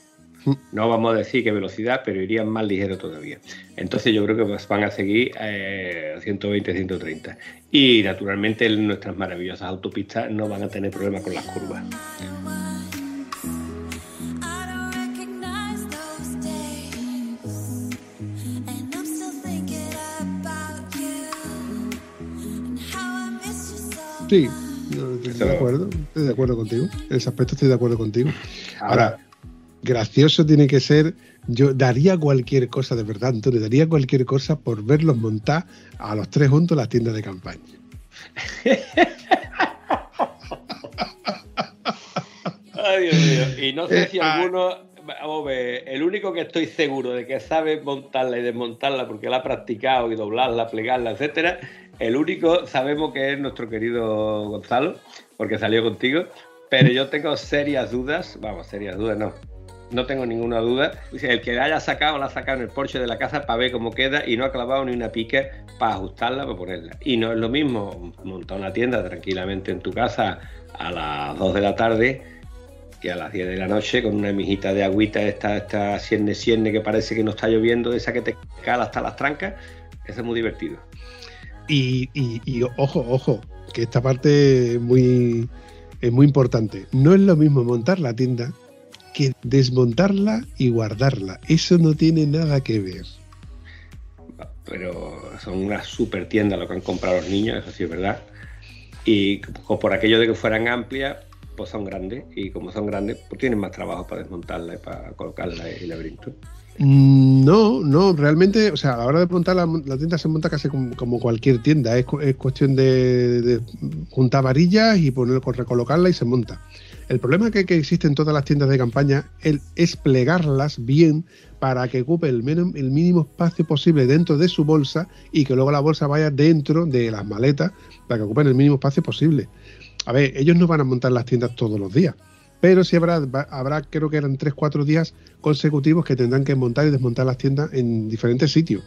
No vamos a decir qué velocidad, pero irían más ligeros todavía. Entonces yo creo que van a seguir eh, a 120, 130. Y naturalmente en nuestras maravillosas autopistas no van a tener problemas con las curvas. Sí, estoy de acuerdo, estoy de acuerdo contigo. En ese aspecto estoy de acuerdo contigo. Ahora, gracioso tiene que ser. Yo daría cualquier cosa, de verdad, Antonio, daría cualquier cosa por verlos montar a los tres juntos en las tiendas de campaña. Ay, Dios mío. Y no sé Eh, si ah. alguno. Vamos a ver, el único que estoy seguro de que sabe montarla y desmontarla porque la ha practicado y doblarla, plegarla, etcétera, el único sabemos que es nuestro querido Gonzalo, porque salió contigo, pero yo tengo serias dudas, vamos, serias dudas no, no tengo ninguna duda. El que la haya sacado, la ha sacado en el porche de la casa para ver cómo queda y no ha clavado ni una pica para ajustarla, para ponerla. Y no es lo mismo montar una tienda tranquilamente en tu casa a las 2 de la tarde que a las 10 de la noche con una mijita de agüita, esta, esta cierne cierne que parece que no está lloviendo, esa que te cala hasta las trancas, eso es muy divertido. Y, ojo, ojo, que esta parte muy, es muy importante. No es lo mismo montar la tienda que desmontarla y guardarla. Eso no tiene nada que ver. Pero son unas super tiendas lo que han comprado los niños, eso sí es verdad. Y por aquello de que fueran amplias, pues son grandes. Y como son grandes, pues tienen más trabajo para desmontarla y para colocarla en el laberinto. Mm, No, no, realmente, o sea, a la hora de montar la, la tienda se monta casi como, como cualquier tienda. Es, es cuestión de, de juntar varillas y poner, recolocarla y se monta. El problema que, que existe en todas las tiendas de campaña es plegarlas bien para que ocupe el, mínimo espacio posible dentro de su bolsa y que luego la bolsa vaya dentro de las maletas para que ocupen el mínimo espacio posible. A ver, ellos no van a montar las tiendas todos los días, pero sí habrá, habrá creo que eran 3-4 días consecutivos que tendrán que montar y desmontar las tiendas en diferentes sitios.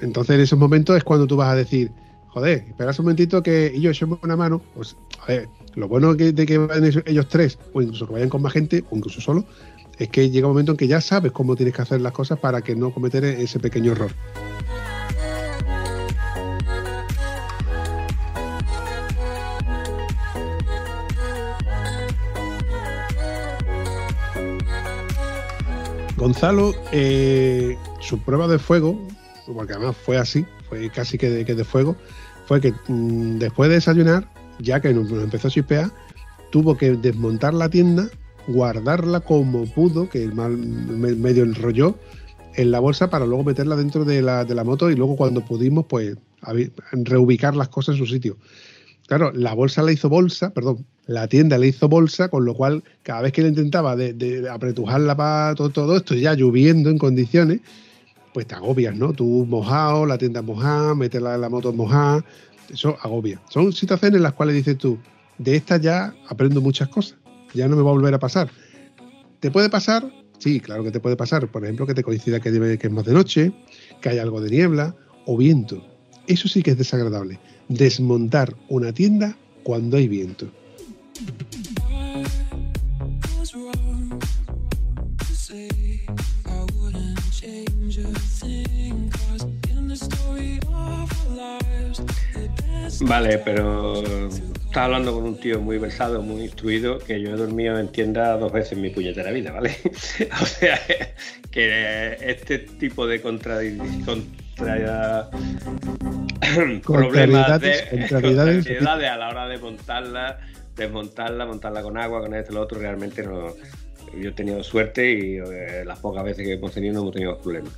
Entonces, en esos momentos es cuando tú vas a decir, joder, esperas un momentito que yo echemos una mano, pues, a ver, lo bueno de que vayan ellos, ellos tres, o incluso que vayan con más gente, o incluso solo, es que llega un momento en que ya sabes cómo tienes que hacer las cosas para que no cometer ese pequeño error. Gonzalo, eh, su prueba de fuego, porque además fue así, fue casi de, que de fuego, fue que mm, después de desayunar, ya que nos, empezó a chispear, tuvo que desmontar la tienda, guardarla como pudo, que el mal me- medio enrolló en la bolsa para luego meterla dentro de la, de la moto y luego cuando pudimos, pues reubicar las cosas en su sitio. Claro, la bolsa la hizo bolsa, perdón, la tienda le hizo bolsa, con lo cual cada vez que le intentaba de, de apretujarla para todo esto, ya lloviendo en condiciones, pues te agobias, ¿no? Tú mojado, la tienda mojada, meterla en la moto mojada, eso agobia. Son situaciones en las cuales dices tú, de esta ya aprendo muchas cosas, ya no me va a volver a pasar. ¿Te puede pasar? Sí, claro que te puede pasar. Por ejemplo, que te coincida que, que es más de noche, que hay algo de niebla o viento. Eso sí que es desagradable. Desmontar una tienda cuando hay viento. Vale, pero estaba hablando con un tío muy versado, muy instruido, que yo he dormido en tienda dos veces en mi puñetera vida, ¿vale? o sea, que este tipo de contradicciones. Contra... problemas de contrariedades a la hora de montarla, desmontarla, montarla con agua, con esto, lo otro, realmente no. Yo he tenido suerte y eh, las pocas veces que hemos tenido no hemos tenido problemas.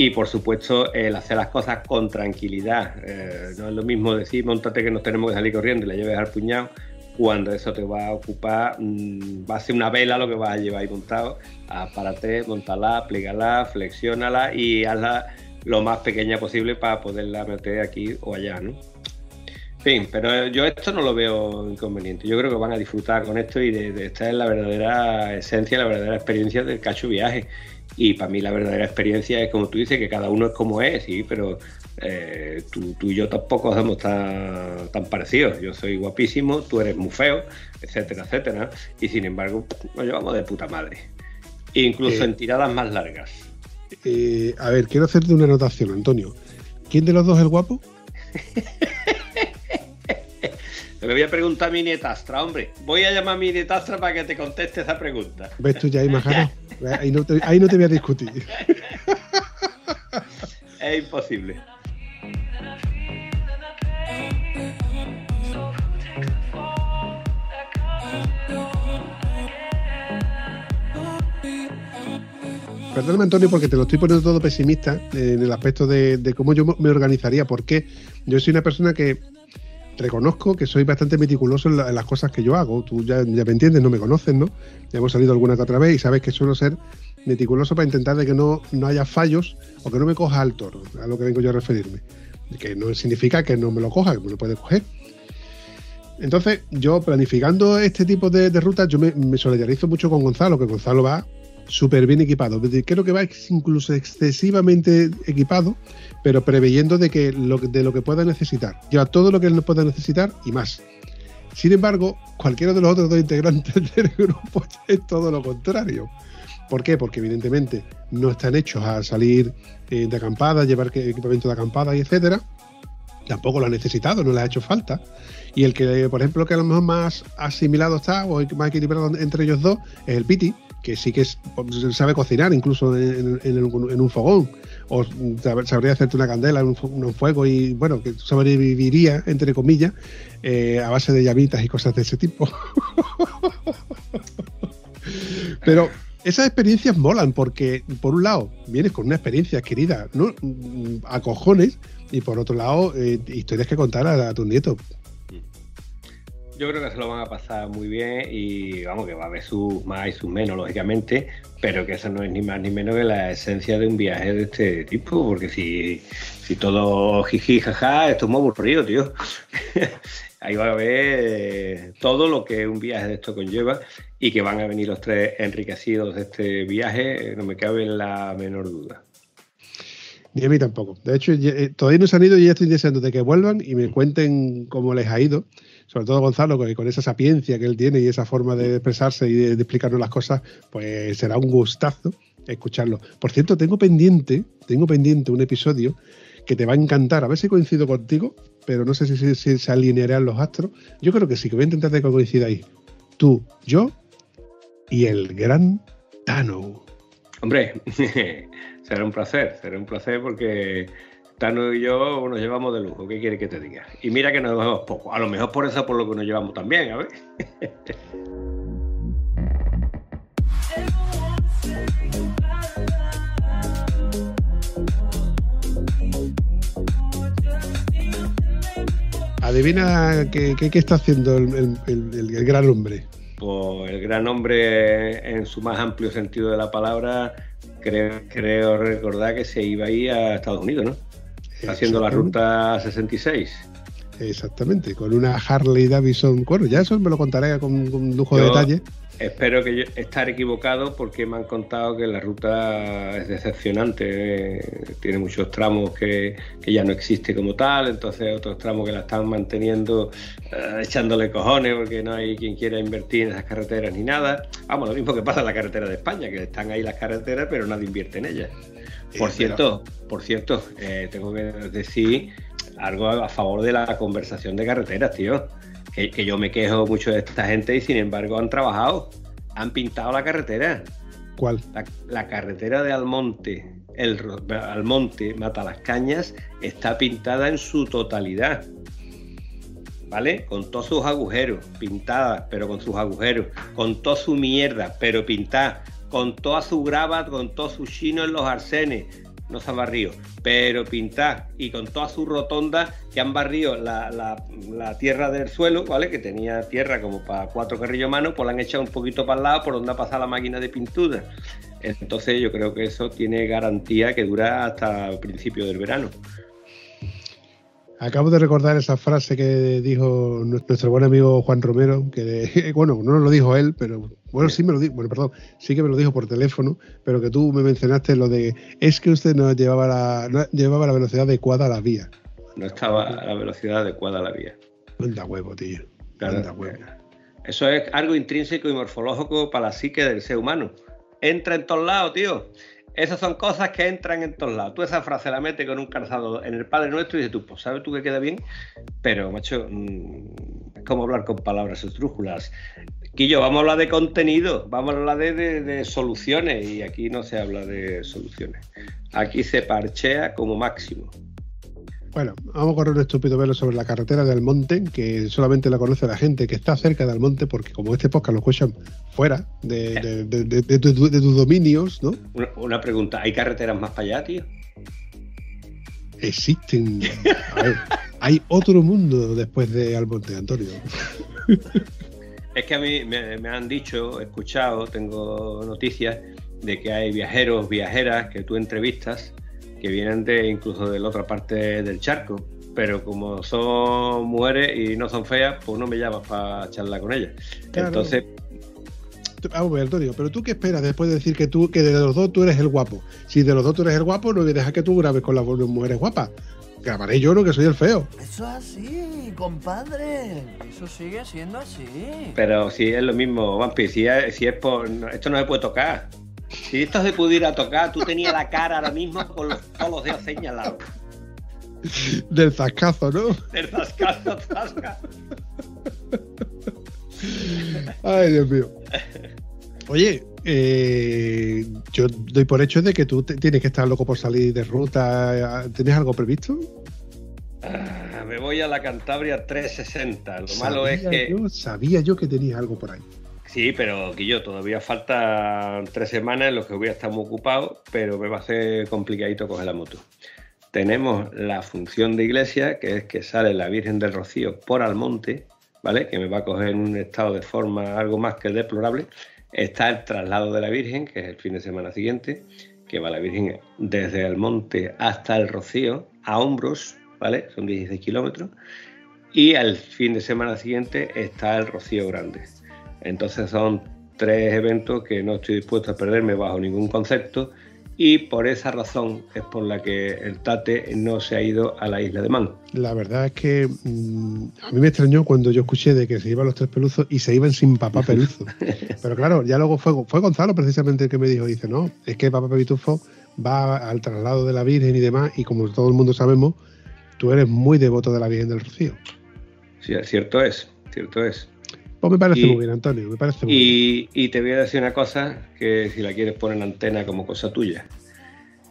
Y por supuesto, el hacer las cosas con tranquilidad. Eh, no es lo mismo decir, montate que nos tenemos que salir corriendo y la lleves al puñado, cuando eso te va a ocupar, mm, va a ser una vela lo que vas a llevar ahí montado. Apárate, montala, plégala, flexiónala y hazla lo más pequeña posible para poderla meter aquí o allá, ¿no? Fin, pero yo esto no lo veo inconveniente. Yo creo que van a disfrutar con esto y de, de esta es la verdadera esencia, la verdadera experiencia del cacho viaje. Y para mí la verdadera experiencia es como tú dices, que cada uno es como es, sí, pero eh, tú, tú y yo tampoco somos tan, tan parecidos. Yo soy guapísimo, tú eres muy feo, etcétera, etcétera. Y sin embargo, nos llevamos de puta madre. Incluso Eh. en tiradas más largas. Eh, a ver, quiero hacerte una anotación, Antonio. ¿Quién de los dos es el guapo? Le voy a preguntar a mi nietastra, hombre. Voy a llamar a mi nietastra para que te conteste esa pregunta. ¿Ves tú ya ganado? Ahí no, te, ahí no te voy a discutir. Es imposible. Perdóname, Antonio, porque te lo estoy poniendo todo pesimista en el aspecto de, de cómo yo me organizaría, porque yo soy una persona que reconozco que soy bastante meticuloso en, la- en las cosas que yo hago. Tú ya, me entiendes, no me conoces, ¿no? Ya hemos salido alguna que otra vez y sabes que suelo ser meticuloso para intentar de que no, no haya fallos o que no me coja al toro, a lo que vengo yo a referirme. Que no significa que no me lo coja, que me lo puede coger. Entonces, yo planificando este tipo de, rutas, yo me, me solidarizo mucho con Gonzalo, que Gonzalo va súper bien equipado. Creo que va incluso excesivamente equipado, pero preveyendo de, que lo, de lo que pueda necesitar. Lleva todo lo que él pueda necesitar y más. Sin embargo, cualquiera de los otros dos integrantes del grupo es todo lo contrario. ¿Por qué? Porque evidentemente no están hechos a salir eh, de acampada, llevar equipamiento de acampada y etcétera. Tampoco lo ha necesitado, no le ha hecho falta. Y el que, por ejemplo, que a lo mejor más asimilado está o más equilibrado entre ellos dos es el Piti, que sí que es- sabe cocinar incluso en un fogón. O sab- sabría hacerte una candela un fuego y, bueno, que sobreviviría, entre comillas, eh, a base de llamitas y cosas de ese tipo. Pero esas experiencias molan porque, por un lado, vienes con una experiencia adquirida ¿no? Mm, a cojones y, por otro lado, eh, historias que contar a, a tus nietos. Yo creo que se lo van a pasar muy bien y vamos, que va a haber sus más y sus menos, lógicamente, pero que eso no es ni más ni menos que la esencia de un viaje de este tipo, porque si, si todo jiji, jaja, esto es muy aburrido, tío. Ahí va a haber eh, todo lo que un viaje de esto conlleva y que van a venir los tres enriquecidos de este viaje, no me cabe la menor duda. Ni a mí tampoco. De hecho, eh, todavía no se han ido y ya estoy deseando de que vuelvan y me cuenten cómo les ha ido. Sobre todo Gonzalo, que con esa sapiencia que él tiene y esa forma de expresarse y de, de explicarnos las cosas, pues será un gustazo escucharlo. Por cierto, tengo pendiente, tengo pendiente un episodio que te va a encantar. A ver si coincido contigo, pero no sé si, si- si se alinearán los astros. Yo creo que sí, que voy a intentar que coincidáis. Tú, yo y el gran Tano. Hombre, será un placer, será un placer porque Tano y yo nos llevamos de lujo. ¿Qué quiere que te diga? Y mira que nos vemos poco. A lo mejor por eso por lo que nos llevamos también, a ver. Adivina qué, qué- qué está haciendo el, el- el- el- el gran hombre. Pues el gran hombre en su más amplio sentido de la palabra, creo, creo recordar que se iba a ir a Estados Unidos, ¿no? Haciendo la ruta 66. Exactamente, con una Harley Davidson. Bueno, ya eso me lo contaré con, con lujo de detalle. Espero que yo estar equivocado porque me han contado que la ruta es decepcionante. eh, Tiene muchos tramos que, que ya no existe como tal, entonces otros tramos que la están manteniendo eh, echándole cojones porque no hay quien quiera invertir en esas carreteras ni nada. Vamos, lo mismo que pasa en la carretera de España, que están ahí las carreteras pero nadie invierte en ellas. Por cierto, por cierto, eh, tengo que decir algo a favor de la conversación de carreteras, tío. Que, que yo me quejo mucho de esta gente y sin embargo han trabajado, han pintado la carretera. ¿Cuál? La, la carretera de Almonte, el Almonte, Mata las Cañas, está pintada en su totalidad. ¿Vale? Con todos sus agujeros, pintada, pero con sus agujeros, con toda su mierda, pero pintada, con toda su grava, con todo su chino en los arsenes, no se han barrido, pero pintada y con toda su rotonda que han barrido la, la- la tierra del suelo, ¿vale? Que tenía tierra como para cuatro carrillos manos, pues la han echado un poquito para el lado por donde ha pasado la máquina de pintura. Entonces yo creo que eso tiene garantía que dura hasta el principio del verano. Acabo de recordar esa frase que dijo nuestro buen amigo Juan Romero, que bueno, no nos lo dijo él, pero bueno, sí me lo dijo, bueno, perdón, sí que me lo dijo por teléfono, pero que tú me mencionaste lo de es que usted no llevaba la, no llevaba la velocidad adecuada a la vía. No estaba a la velocidad adecuada a la vía. Anda huevo, tío. Anda huevo. Eso es algo intrínseco y morfológico para la psique del ser humano. Entra en todos lados, tío. Esas son cosas que entran en todos lados. Tú esa frase la metes con un calzado en el Padre Nuestro y dices tú, pues sabes tú que queda bien, pero macho, mm, es como hablar con palabras estrújulas. Quillo, vamos a hablar de contenido, vamos a hablar de, de- de soluciones y aquí no se habla de soluciones. Aquí se parchea como máximo. Bueno, vamos a correr un estúpido velo sobre la carretera del monte, que solamente la conoce la gente que está cerca del monte, porque como este podcast lo escuchan fuera de, de- de- de- de tu- de tus dominios, ¿no? Una, una pregunta, ¿hay carreteras más para allá, tío? Existen. A ver, hay otro mundo después de Almonte, Antonio. Es que a mí me, me han dicho, he escuchado, tengo noticias de que hay viajeros, viajeras que tú entrevistas que vienen de incluso de la otra parte del charco, pero como son mujeres y no son feas, pues no me llamas para charlar con ellas. Claro. Entonces, Vamos a ver, Antonio, pero tú qué esperas después de decir que tú, que de los dos tú eres el guapo. Si de los dos tú eres el guapo, no voy a dejar que tú grabes con las mujeres guapas. Grabaré yo, no que soy el feo. Eso es así, compadre. Eso sigue siendo así. pero si es lo mismo, Vampi, si es, si es por. esto no se puede tocar. Si esto se pudiera tocar, tú tenías la cara ahora mismo con los, todos los dedos señalados. Del zascazo, ¿no? Del zascazo, zasca. Ay, Dios mío. Oye, eh, yo doy por hecho de que tú te- tienes que estar loco por salir de ruta. ¿Tienes algo previsto? Ah, Me voy a la Cantabria 360. Lo malo es que. yo- sabía yo que tenías algo por ahí. Sí, pero Guillo, todavía faltan tres semanas en las que voy a estar muy ocupado, pero me va a ser complicadito coger la moto. Tenemos la función de iglesia, que es que sale la Virgen del Rocío por Almonte, ¿vale? Que me va a coger en un estado de forma algo más que deplorable. Está el traslado de la Virgen, que es el fin de semana siguiente, que va la Virgen desde Almonte hasta el Rocío, a hombros, ¿vale? Son 16 kilómetros. Y al fin de semana siguiente está el Rocío Grande. Entonces son tres eventos que no estoy dispuesto a perderme bajo ningún concepto y por esa razón es por la que el Tate no se ha ido a la isla de Man. La verdad es que mm, a mí me extrañó cuando yo escuché de que se iban los tres peluzos y se iban sin papá peluzo. Pero claro, ya luego fue, fue Gonzalo precisamente el que me dijo, dice, no, es que papá Pitufo va al traslado de la Virgen y demás, y como todo el mundo sabemos, tú eres muy devoto de la Virgen del Rocío. Sí, cierto es, cierto es. Pues me parece Y- muy bien, Antonio, me parece muy bien. Y, y te voy a decir una cosa que si la quieres poner en antena como cosa tuya.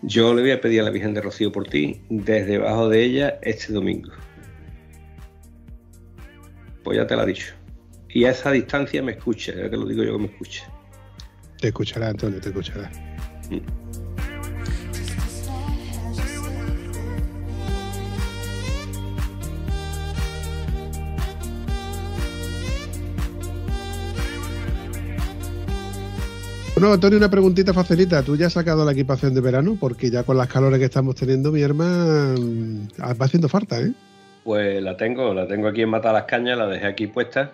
Yo le voy a pedir a la Virgen de Rocío por ti desde debajo de ella este domingo. Pues ya te lo he dicho. Y a esa distancia me escucha, ya te lo digo yo que me escucha. Te escuchará, Antonio, te escuchará. Bueno, Antonio, una preguntita facilita. ¿Tú ya has sacado la equipación de verano? Porque ya con las calores que estamos teniendo, mi hermana, mm, va haciendo falta, ¿eh? Pues la tengo, la tengo aquí en Mata las Cañas, la dejé aquí puesta.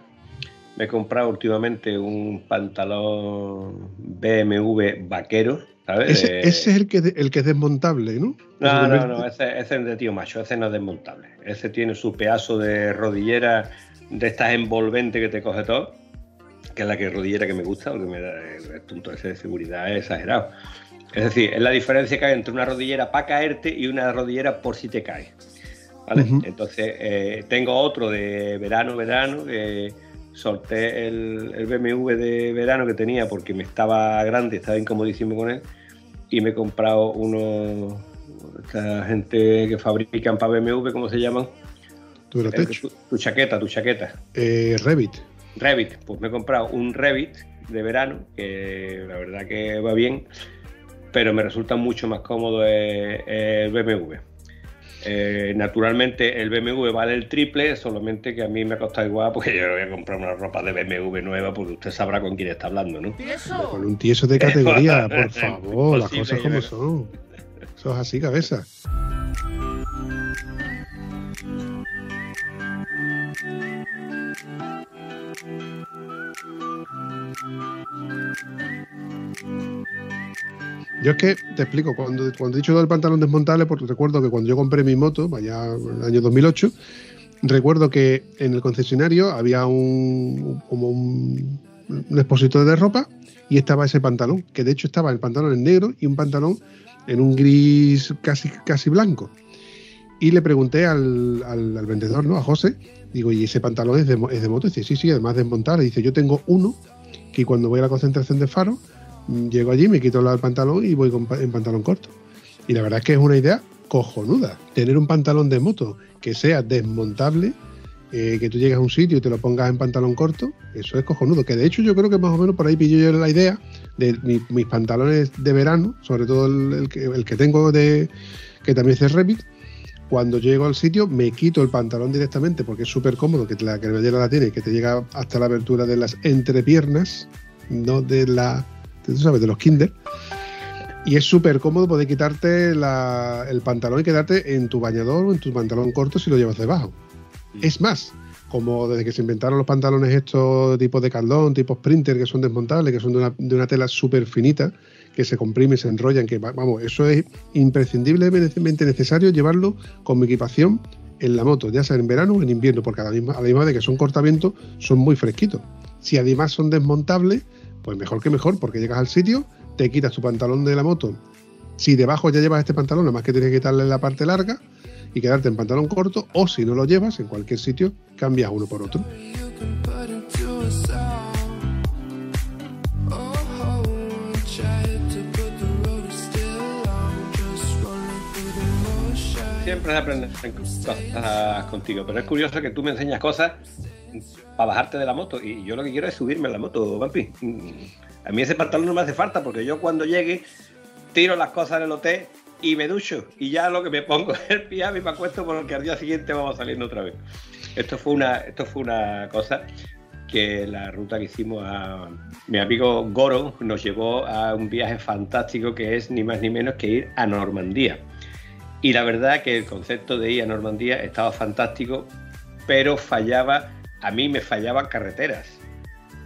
Me he comprado últimamente un pantalón BMW vaquero, ¿sabes? Ese, es el que, de- el que es desmontable, ¿no? No, no, no, ese, ese es de tío macho, ese no es desmontable. Ese tiene su pedazo de rodillera de estas envolventes que te coge todo, que es la que rodillera que me gusta, porque me da el punto ese de seguridad es exagerado. Es decir, es la diferencia que hay entre una rodillera para caerte y una rodillera por si te caes. ¿Vale? Entonces, eh, tengo otro de verano, verano, que solté el, el BMW de verano que tenía porque me estaba grande, estaba incomodísimo con él, y me he comprado uno, esta gente que fabrican para BMW, ¿cómo se llaman? Techo. tu, tu chaqueta, tu chaqueta. Eh, Revit. Revit, pues me he comprado un Revit de verano, que la verdad que va bien, pero me resulta mucho más cómodo el, BMW. Eh, naturalmente el BMW vale el triple, solamente que a mí me ha costado igual porque yo no voy a comprar una ropa de BMW nueva porque usted sabrá con quién está hablando, ¿no? Con un tieso de categoría, por favor, las cosas como son. Eso es así, cabeza. Yo es que te explico, cuando, cuando he dicho del pantalón desmontable, porque recuerdo que cuando yo compré mi moto, vaya en el año 2008, recuerdo que en el concesionario había un como un, expositor de ropa y estaba ese pantalón, que de hecho estaba el pantalón en negro y un pantalón en un gris casi, casi blanco. Y le pregunté al, al- vendedor, ¿no? A José, digo, ¿y ese pantalón es de, es de moto? Y dice, sí, sí, además desmontable. Dice, yo tengo uno que cuando voy a la concentración de Faro, llego allí, me quito el pantalón y voy en pantalón corto. Y la verdad es que es una idea cojonuda. Tener un pantalón de moto que sea desmontable, eh, que tú llegues a un sitio y te lo pongas en pantalón corto, eso es cojonudo. Que de hecho yo creo que más o menos por ahí pillo yo la idea de mi- mis pantalones de verano, sobre todo el, que, el que tengo de que también es Revit. Cuando llego al sitio me quito el pantalón directamente porque es súper cómodo, que la cremallera la tiene, que te llega hasta la abertura de las entrepiernas, no de la, tú sabes, de los kinder. Y es súper cómodo poder quitarte la- el pantalón y quedarte en tu bañador o en tu pantalón corto si lo llevas debajo. Es más, como desde que se inventaron los pantalones estos tipos de caldón, tipos printer, que son desmontables, que son de una, de una tela súper finita, que se comprime, se enrollan, que va- vamos, eso es imprescindiblemente necesario llevarlo con mi equipación en la moto, ya sea en verano o en invierno, porque a la misma, a la misma de que son cortavientos, son muy fresquitos. Si además son desmontables, pues mejor que mejor, porque llegas al sitio, te quitas tu pantalón de la moto. Si debajo ya llevas este pantalón, nada más que tienes que quitarle la parte larga y quedarte en pantalón corto, o si no lo llevas, en cualquier sitio, cambias uno por otro. Siempre se aprenden cosas contigo, pero es curioso que tú me enseñas cosas para bajarte de la moto y yo lo que quiero es subirme a la moto, Vampi. A mí ese pantalón no me hace falta porque yo cuando llegue tiro las cosas en el hotel y me ducho y ya lo que me pongo es el pijama y me acuesto porque al día siguiente vamos saliendo otra vez. Esto fue una, esto fue una cosa que la ruta que hicimos a mi amigo Goro nos llevó a un viaje fantástico que es ni más ni menos que ir a Normandía. Y la verdad que el concepto de ir a Normandía estaba fantástico, pero fallaba, a mí me fallaban carreteras.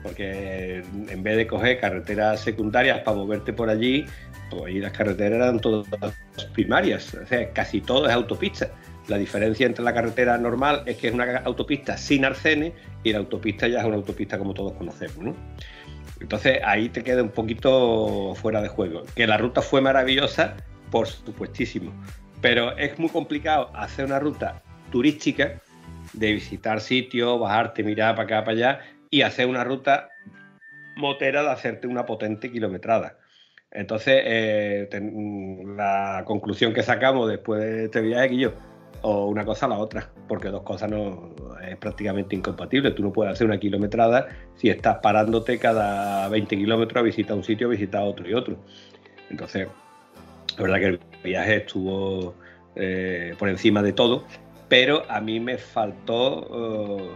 porque en vez de coger carreteras secundarias para moverte por allí, pues las carreteras eran todas primarias, o sea, casi todo es autopista. La diferencia entre la carretera normal es que es una autopista sin arcenes y la autopista ya es una autopista como todos conocemos, ¿no? Entonces ahí te queda un poquito fuera de juego. Que la ruta fue maravillosa, por supuestísimo, pero es muy complicado hacer una ruta turística de visitar sitios, bajarte, mirar para acá, para allá y hacer una ruta motera de hacerte una potente kilometrada. Entonces, eh, la conclusión que sacamos después de este viaje, que yo, o una cosa o la otra, porque dos cosas no es prácticamente incompatible. Tú no puedes hacer una kilometrada si estás parándote cada 20 kilómetros a visitar un sitio, a visitar otro y otro. Entonces, la verdad que el viaje estuvo eh, por encima de todo, pero a mí me faltó, eh,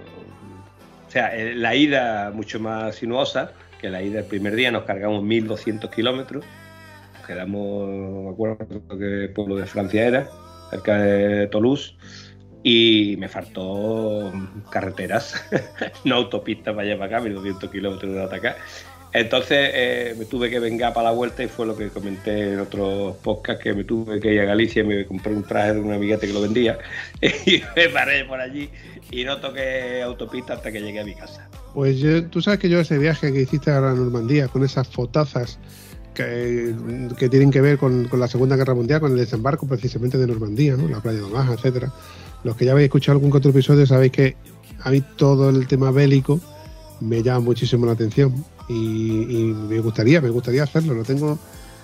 o sea, eh, la ida mucho más sinuosa, que la ida el primer día nos cargamos 1200 kilómetros, quedamos, no me acuerdo qué pueblo de Francia era, cerca de Toulouse, y me faltó carreteras, no autopistas para allá para acá, 1200 kilómetros de acá. Entonces eh, me tuve que vengar para la vuelta y fue lo que comenté en otros podcasts que me tuve que ir a Galicia y me compré un traje de un amiguete que lo vendía y me paré por allí y no toqué autopista hasta que llegué a mi casa. Pues yo- tú sabes que yo ese viaje que hiciste a la Normandía con esas fotazas que, tienen que ver con, con la Segunda Guerra Mundial, con el desembarco precisamente de Normandía, ¿no? la playa de Omaha, etcétera. Los que ya habéis escuchado algún otro episodio sabéis que a mí todo el tema bélico me llama muchísimo la atención y, me gustaría, me gustaría hacerlo. Lo tengo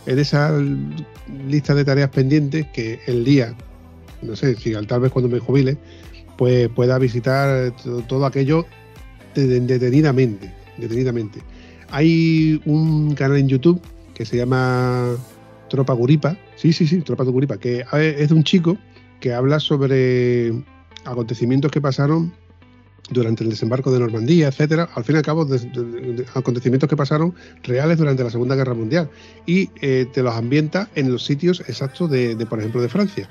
en esa lista de tareas pendientes que el día, no sé, si al- tal vez cuando me jubile, pues pueda visitar to- todo aquello de- de- detenidamente, detenidamente. Hay un canal en YouTube que se llama Tropa Guripa, sí, sí, sí, Tropa Guripa, que es de un chico que habla sobre acontecimientos que pasaron durante el desembarco de Normandía, etcétera, al fin y al cabo de- acontecimientos que pasaron reales durante la Segunda Guerra Mundial y eh, te los ambienta en los sitios exactos de, por ejemplo, de Francia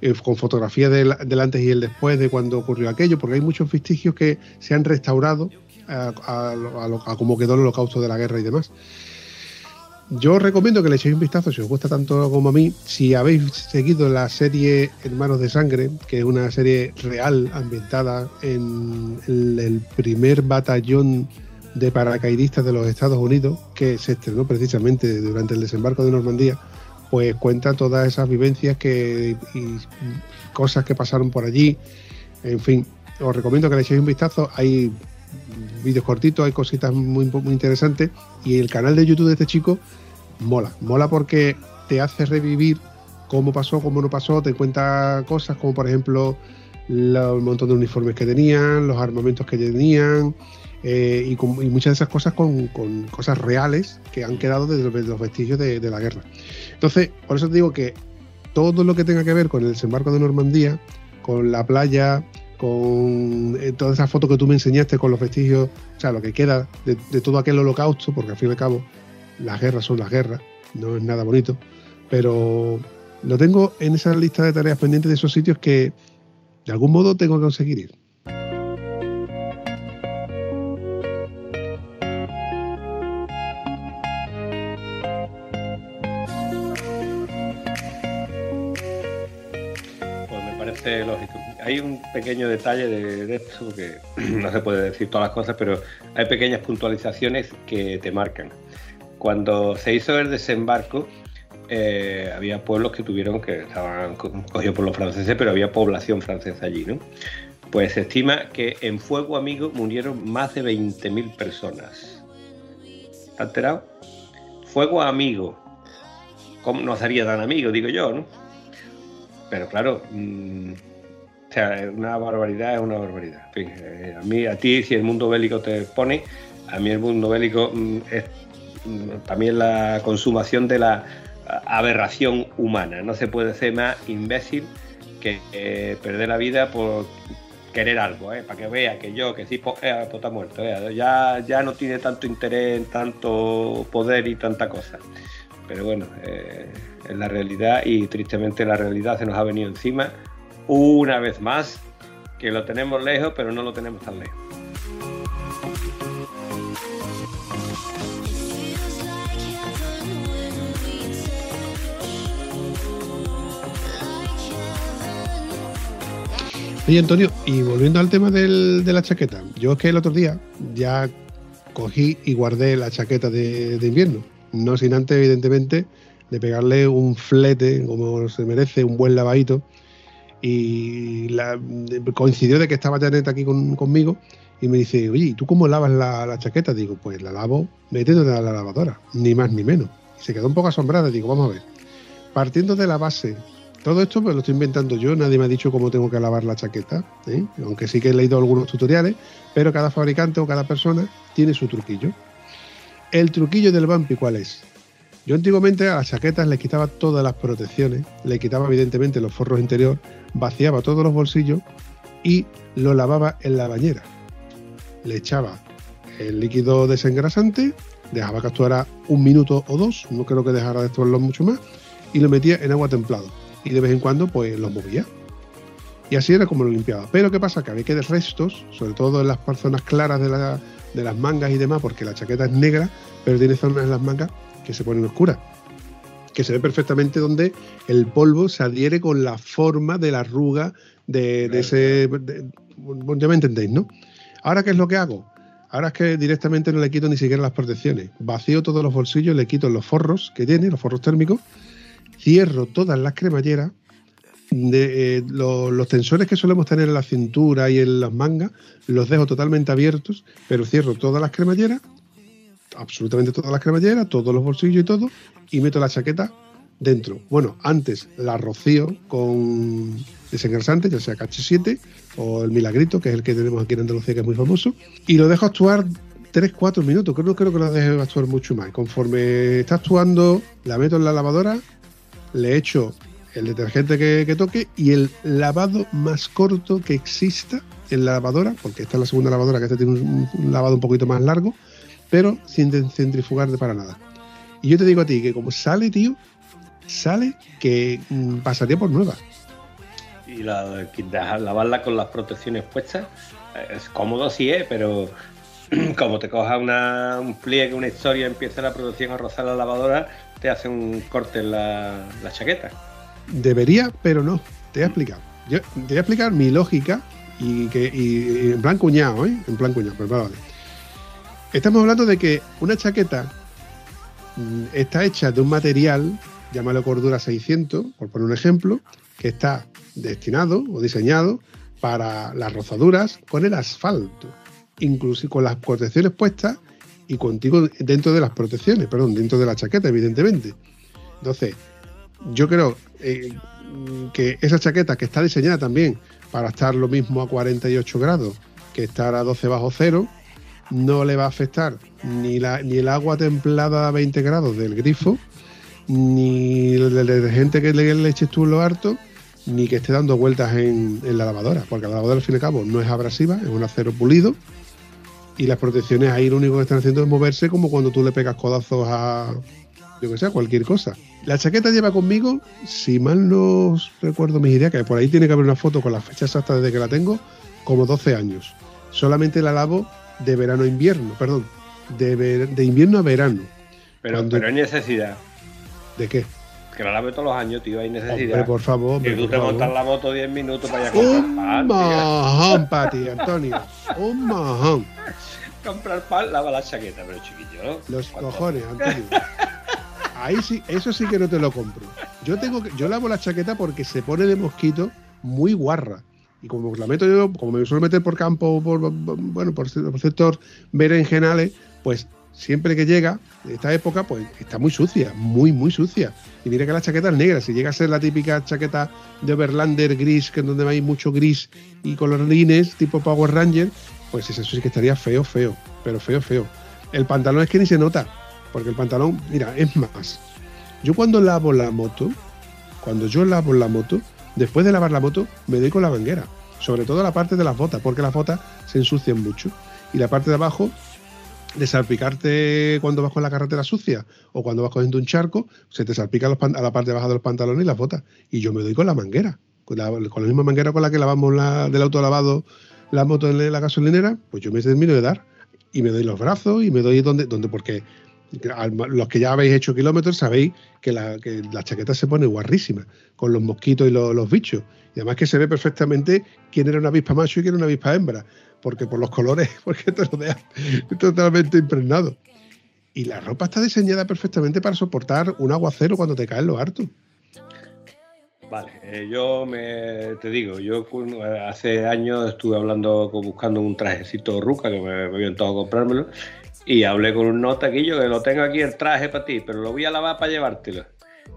eh, con fotografías del, antes y el después de cuando ocurrió aquello, porque hay muchos vestigios que se han restaurado a, a lo- a lo- a cómo quedó el holocausto de la guerra y demás. Yo os recomiendo que le echéis un vistazo si os gusta tanto como a mí. Si habéis seguido la serie Hermanos de Sangre, que es una serie real ambientada en el, primer batallón de paracaidistas de los Estados Unidos, que se estrenó precisamente durante el desembarco de Normandía, pues cuenta todas esas vivencias que, y cosas que pasaron por allí. En fin, os recomiendo que le echéis un vistazo. Hay vídeos cortitos, hay cositas muy, muy interesantes. Y el canal de YouTube de este chico mola. Mola porque te hace revivir cómo pasó, cómo no pasó, te cuenta cosas como por ejemplo el montón de uniformes que tenían, los armamentos que tenían. eh, y, y muchas de esas cosas con, con cosas reales que han quedado de los, de los vestigios de, de la guerra. Entonces, por eso te digo que todo lo que tenga que ver con el desembarco de Normandía, con la playa, con eh, toda esa foto que tú me enseñaste con los vestigios, o sea, lo que queda de, de todo aquel holocausto, porque al fin y al cabo las guerras son las guerras, no es nada bonito, pero lo tengo en esa lista de tareas pendientes de esos sitios que de algún modo tengo que conseguir ir. Un pequeño detalle de, esto, que no se puede decir todas las cosas, pero hay pequeñas puntualizaciones que te marcan. Cuando se hizo el desembarco, eh, había pueblos que tuvieron que estaban co- cogidos por los franceses, pero había población francesa allí, ¿no? Pues se estima que en Fuego Amigo murieron más de 20.000 personas. ¿Está enterado? Fuego Amigo. ¿Cómo no sería tan amigo, digo yo, no? Pero claro, mm, o sea, una barbaridad es una barbaridad. Eh, a mí, a ti, si el mundo bélico te pone, a mí el mundo bélico mm, es mm, también la consumación de la aberración humana. No se puede ser más imbécil que eh, perder la vida por querer algo, ¿eh? para que vea que yo, que sí, pues, pues está muerto, ya, ya no tiene tanto interés, tanto poder y tanta cosa. Pero bueno, es la realidad y tristemente la realidad se nos ha venido encima una vez más, que lo tenemos lejos, pero no lo tenemos tan lejos. Oye, Antonio, y volviendo al tema del, de la chaqueta, yo es que el otro día ya cogí y guardé la chaqueta de, de invierno, no sin antes, evidentemente, de pegarle un flete como se merece, un buen lavadito, y la- coincidió de que estaba Janet aquí con- conmigo y me dice, oye, ¿y tú cómo lavas la, chaqueta? Digo, pues la lavo metiéndola a la lavadora, ni más ni menos. Y se quedó un poco asombrada, digo, vamos a ver. Partiendo de la base, todo esto pues lo estoy inventando yo, nadie me ha dicho cómo tengo que lavar la chaqueta, ¿eh? aunque sí que he leído algunos tutoriales, pero cada fabricante o cada persona tiene su truquillo. El truquillo del Bumpy, ¿cuál es? Yo antiguamente a las chaquetas le quitaba todas las protecciones, le quitaba evidentemente los forros interior, vaciaba todos los bolsillos y lo lavaba en la bañera. Le echaba el líquido desengrasante, dejaba que actuara un minuto o dos, no creo que dejara de actuarlo mucho más, y lo metía en agua templada. Y de vez en cuando pues los movía. Y así era como lo limpiaba. Pero ¿qué pasa? Que había que de restos, sobre todo en las zonas claras de, la- de las mangas y demás, porque la chaqueta es negra, pero tiene zonas en las mangas que se ponen oscuras. Que se ve perfectamente donde el polvo se adhiere con la forma de la arruga de, ese. de- ya me entendéis, ¿no? Ahora, ¿qué es lo que hago? Ahora es que directamente no le quito ni siquiera las protecciones. Vacío todos los bolsillos, le quito los forros que tiene, los forros térmicos, cierro todas las cremalleras, eh, lo- los tensores que solemos tener en la cintura y en las mangas, los dejo totalmente abiertos, pero cierro todas las cremalleras, absolutamente todas las cremalleras, todos los bolsillos y todo, y meto la chaqueta dentro. Bueno, antes la rocío con desengrasante, ya sea KH7 o el Milagrito, que es el que tenemos aquí en Andalucía, que es muy famoso, y lo dejo actuar 3-4 minutos, creo, creo que lo deje actuar mucho más. Conforme está actuando, la meto en la lavadora, le echo el detergente que, que toque y el lavado más corto que exista en la lavadora, porque esta es la segunda lavadora que este tiene un lavado un poquito más largo, pero sin de- centrifugar de para nada. Y yo te digo a ti que como sale, tío, sale que mm, pasaría por nueva. Y la, lavarla con las protecciones puestas eh, es cómodo, sí es, pero como te coja una, un pliegue, una historia, empieza la producción a rozar la lavadora, te hace un corte en la, la chaqueta. Debería, pero no. Te voy a explicar. Yo te voy a explicar mi lógica y que y- y en plan cuñado, ¿eh? En plan cuñado, pero vale. Estamos hablando de que una chaqueta mm, está hecha de un material, llámalo cordura 600, por poner un ejemplo, que está destinado o diseñado para las rozaduras con el asfalto, inclusive con las protecciones puestas y contigo dentro de las protecciones, perdón, dentro de la chaqueta, evidentemente. Entonces, yo creo eh, que esa chaqueta que está diseñada también para estar lo mismo a 48 grados que estar a 12 bajo cero, no le va a afectar ni, la, ni el agua templada a 20 grados del grifo, ni el detergente que le, le eches tú en lo harto, ni que esté dando vueltas en, la lavadora, porque la lavadora al fin y al cabo no es abrasiva, es un acero pulido, y las protecciones ahí lo único que están haciendo es moverse como cuando tú le pegas codazos a, yo que sé, a cualquier cosa. La chaqueta lleva conmigo, si mal no recuerdo mis ideas, que por ahí tiene que haber una foto con la fecha exacta desde que la tengo, como 12 años. Solamente la lavo de verano a invierno, perdón, de, ver- de invierno a verano. Pero, Cuando- pero hay necesidad. ¿De qué? Que la lave todos los años, tío, hay necesidad. Hombre, por favor, que tú te montas la moto 10 minutos para ir a comprar Un pan, tío. mojón para ti, Antonio. Un mojón. Comprar pan, lava la chaqueta, pero chiquillo. Los ¿cuánto? cojones, Antonio. Ahí sí, eso sí que no te lo compro. Yo tengo que, yo lavo la chaqueta porque se pone de mosquito muy guarra. Y como la meto yo, como me suelo meter por campo, por, bueno, por, por sector berenjenales, pues siempre que llega esta época, pues está muy sucia, muy, muy sucia. Y mira que la chaqueta es negra. Si llega a ser la típica chaqueta de Overlander gris, que es donde hay mucho gris y colorines, tipo Power Ranger, pues eso sí que estaría feo, feo. Pero feo, feo. El pantalón es que ni se nota. Porque el pantalón, mira, es más. Yo cuando lavo la moto, cuando yo lavo la moto, después de lavar la moto, me doy con la manguera. Sobre todo la parte de las botas, porque las botas se ensucian mucho. Y la parte de abajo, de salpicarte cuando vas con la carretera sucia o cuando vas cogiendo un charco, se te salpica a la parte de abajo de los pantalones y las botas. Y yo me doy con la manguera. Con la, con la misma manguera con la que lavamos la, del autolavado la moto en la gasolinera, pues yo me termino de dar. Y me doy los brazos y me doy donde, porque Los que ya habéis hecho kilómetros sabéis que la, que la chaqueta se pone guarrísima, con los mosquitos y los, bichos. Y además que se ve perfectamente quién era una avispa macho y quién era una avispa hembra, porque por los colores, porque te lo totalmente impregnado. Y la ropa está diseñada perfectamente para soportar un aguacero cuando te caen los hartos. Vale, eh, yo me, te digo, yo cu- eh, hace años estuve hablando, buscando un trajecito ruca que me, me habían tocado comprármelo y hablé con un notaquillo que lo tengo aquí el traje para ti, pero lo voy a lavar para llevártelo.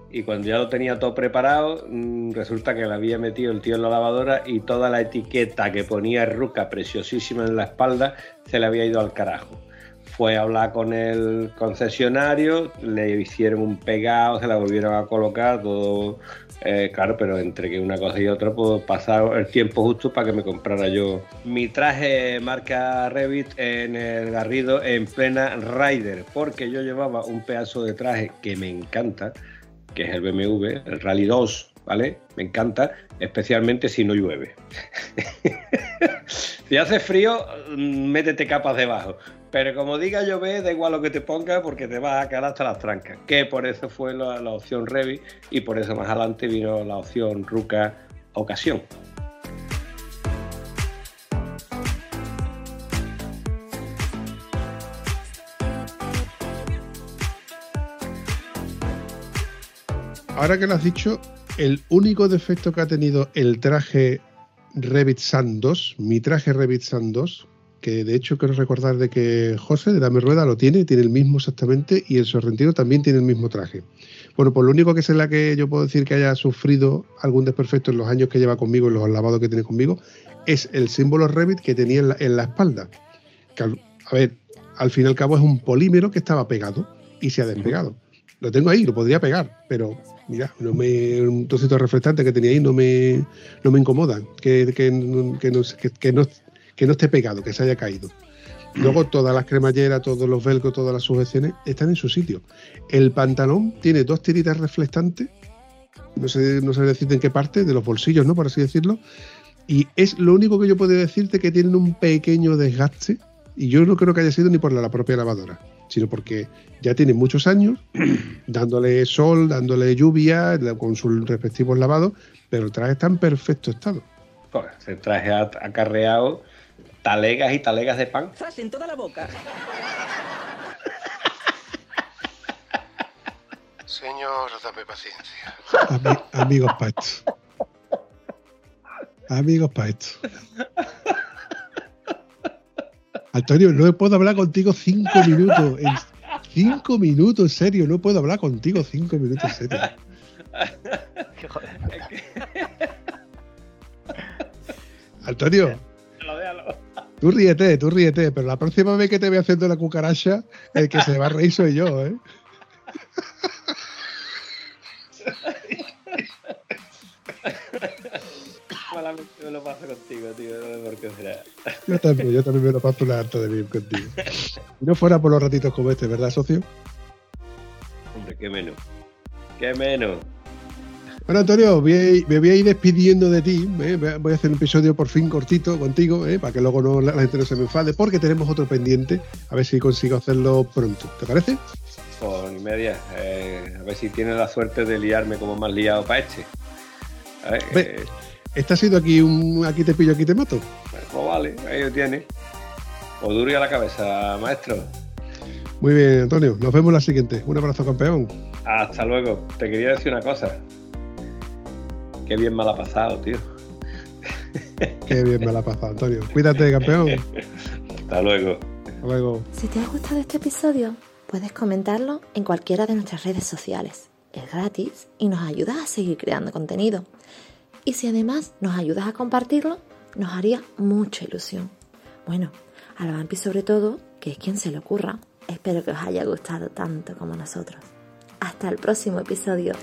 Y cuando ya lo tenía todo preparado, mm, resulta que le había metido el tío en la lavadora y toda la etiqueta que ponía ruca preciosísima en la espalda se le había ido al carajo. Fue a hablar con el concesionario, le hicieron un pegado, se la volvieron a colocar, todo eh, claro, pero entre que una cosa y otra, pues pasar el tiempo justo para que me comprara yo mi traje marca Revit en el Garrido en plena Rider, porque yo llevaba un pedazo de traje que me encanta, que es el BMW, el Rally 2, ¿vale? Me encanta, especialmente si no llueve. si hace frío, mm, métete capas debajo. Pero como diga llover, da igual lo que te ponga porque te vas a caer hasta las trancas. Que por eso fue la, opción Revit y por eso más adelante vino la opción Ruca Ocasión. Ahora que lo has dicho, el único defecto que ha tenido el traje Revit Sun 2, mi traje Revit Sun 2, que de hecho quiero recordar de que José de Dame Rueda lo tiene, tiene el mismo exactamente, y el Sorrentino también tiene el mismo traje. Bueno, pues lo único que es la que yo puedo decir que haya sufrido algún desperfecto en los años que lleva conmigo, en los lavados que tiene conmigo, es el símbolo Revit que tenía en la, espalda. A ver, al fin y al cabo es un polímero que estaba pegado y se ha despegado. Lo tengo ahí, lo podría pegar, pero mira, no me, un trocito de reflectante que tenía ahí no me, no me incomoda que, que, que no, que, que no, que no esté pegado, que se haya caído. Luego todas las cremalleras, todos los velcros, todas las sujeciones están en su sitio. El pantalón tiene dos tiritas reflectantes, no sé, no sé decirte en qué parte, de los bolsillos, ¿no? Por así decirlo. Y es lo único que yo puedo decirte que tienen un pequeño desgaste. Y yo no creo que haya sido ni por la, la propia lavadora, sino porque ya tiene muchos años dándole sol, dándole lluvia, con sus respectivos lavados, pero el traje está en perfecto estado. Pues, se traje acarreado talegas y talegas de pan. ¡Zas en toda la boca! Señor, dame paciencia. Ami- amigos para esto. Amigos para esto. Antonio, no puedo hablar contigo cinco minutos. En cinco minutos, en serio, no puedo hablar contigo cinco minutos, en serio. Antonio, Déjalo, déjalo. Tú ríete, tú ríete, pero la próxima vez que te vea haciendo la cucaracha, el que se va a reír soy yo, ¿eh? Malamente me lo paso contigo, tío. No por qué será. Yo también, yo también me lo paso una harta de bien contigo. Si no fuera por los ratitos como este, ¿verdad, socio? Hombre, qué menos. Qué menos. Bueno, Antonio, voy a ir- me voy a ir despidiendo de ti. ¿eh? Voy a hacer un episodio por fin cortito contigo, ¿eh? para que luego no, la gente no se me enfade, porque tenemos otro pendiente. A ver si consigo hacerlo pronto. ¿Te parece? Con y media. eh, a ver si tiene la suerte de liarme como más liado para este. A ver, Ve. ha sido aquí un aquí te pillo, aquí te mato. pues vale, ahí lo tiene. O duro y a la cabeza, maestro. Muy bien, Antonio. Nos vemos la siguiente. Un abrazo, campeón. Hasta luego. Te quería decir una cosa. Qué bien me la ha pasado, tío. Qué bien me la ha pasado, Antonio. Cuídate, campeón. Hasta luego. Hasta luego. Si te ha gustado este episodio, puedes comentarlo en cualquiera de nuestras redes sociales. Es gratis y nos ayudas a seguir creando contenido. Y si además nos ayudas a compartirlo, nos haría mucha ilusión. Bueno, a la Vampi sobre todo, que es quien se le ocurra, espero que os haya gustado tanto como nosotros. Hasta el próximo episodio.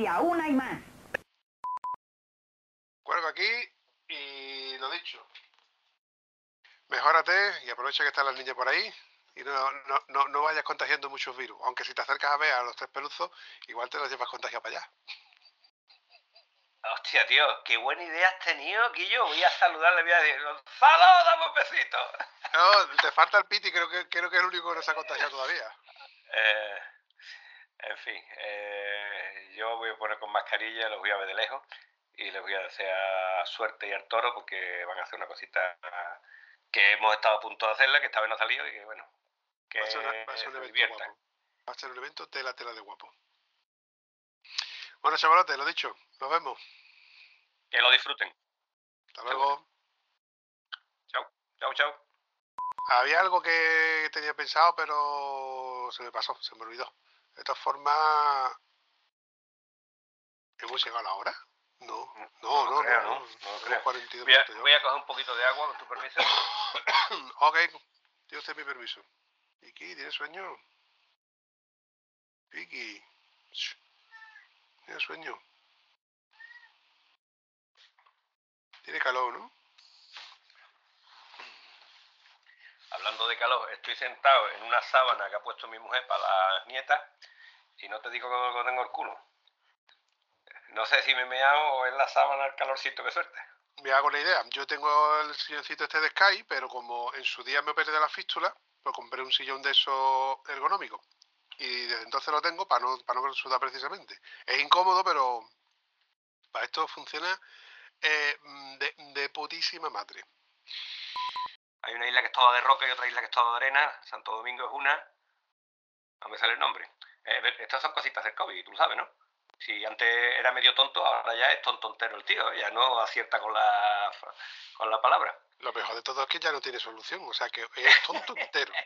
Todavía, una y más. Cuelgo aquí y lo dicho. Mejórate y aprovecha que están las niñas por ahí y no, no, no, no vayas contagiando muchos virus. Aunque si te acercas a ver a los tres peluzos, igual te los llevas contagiados para allá. Hostia, tío, qué buena idea has tenido, Guillo. Voy a saludarle, voy a decir, ¡Gonzalo, dame un besito! No, te falta el piti, creo que, creo que es el único que no se ha contagiado todavía. Eh, en fin, eh, yo voy a poner con mascarilla, los voy a ver de lejos y les voy a desear suerte y al toro porque van a hacer una cosita que hemos estado a punto de hacerla, que esta vez no ha salido y que bueno, que Va a ser, una- va a ser un evento guapo. Va a ser un evento tela tela de guapo. Bueno, chavalotes, lo dicho. Nos vemos. Que lo disfruten. Hasta luego. Chao, chao, chao. Había algo que tenía pensado, pero se me pasó, se me olvidó. De todas formas, ¿hemos llegado a la hora? No, no, no, no. creo, no, ¿no? No Tenemos creo. 42 Voy a, minutos ya. voy a coger un poquito de agua, con tu permiso. ok, tiene usted mi permiso. Vicky, ¿tiene sueño? Vicky, shh, ¿tiene sueño? Tiene calor, ¿no? Hablando de calor, estoy sentado en una sábana que ha puesto mi mujer para las nietas y no te digo que tengo el culo. No sé si me he meado o es la sábana el calorcito que suelta. Me hago la idea. Yo tengo el silloncito este de Sky, pero como en su día me operé de la fístula, pues compré un sillón de esos ergonómicos. Y desde entonces lo tengo para no, para no sudar precisamente. Es incómodo, pero para esto funciona eh, de, de putísima madre. Hay una isla que es toda de roca y otra isla que es toda de arena. Santo Domingo es una. No me sale el nombre. Eh, estas son cositas del COVID, tú lo sabes, ¿no? Si antes era medio tonto, ahora ya es tontontero el tío, ¿eh? ya no acierta con la, con la palabra. Lo mejor de todo es que ya no tiene solución, o sea que es tonto entero.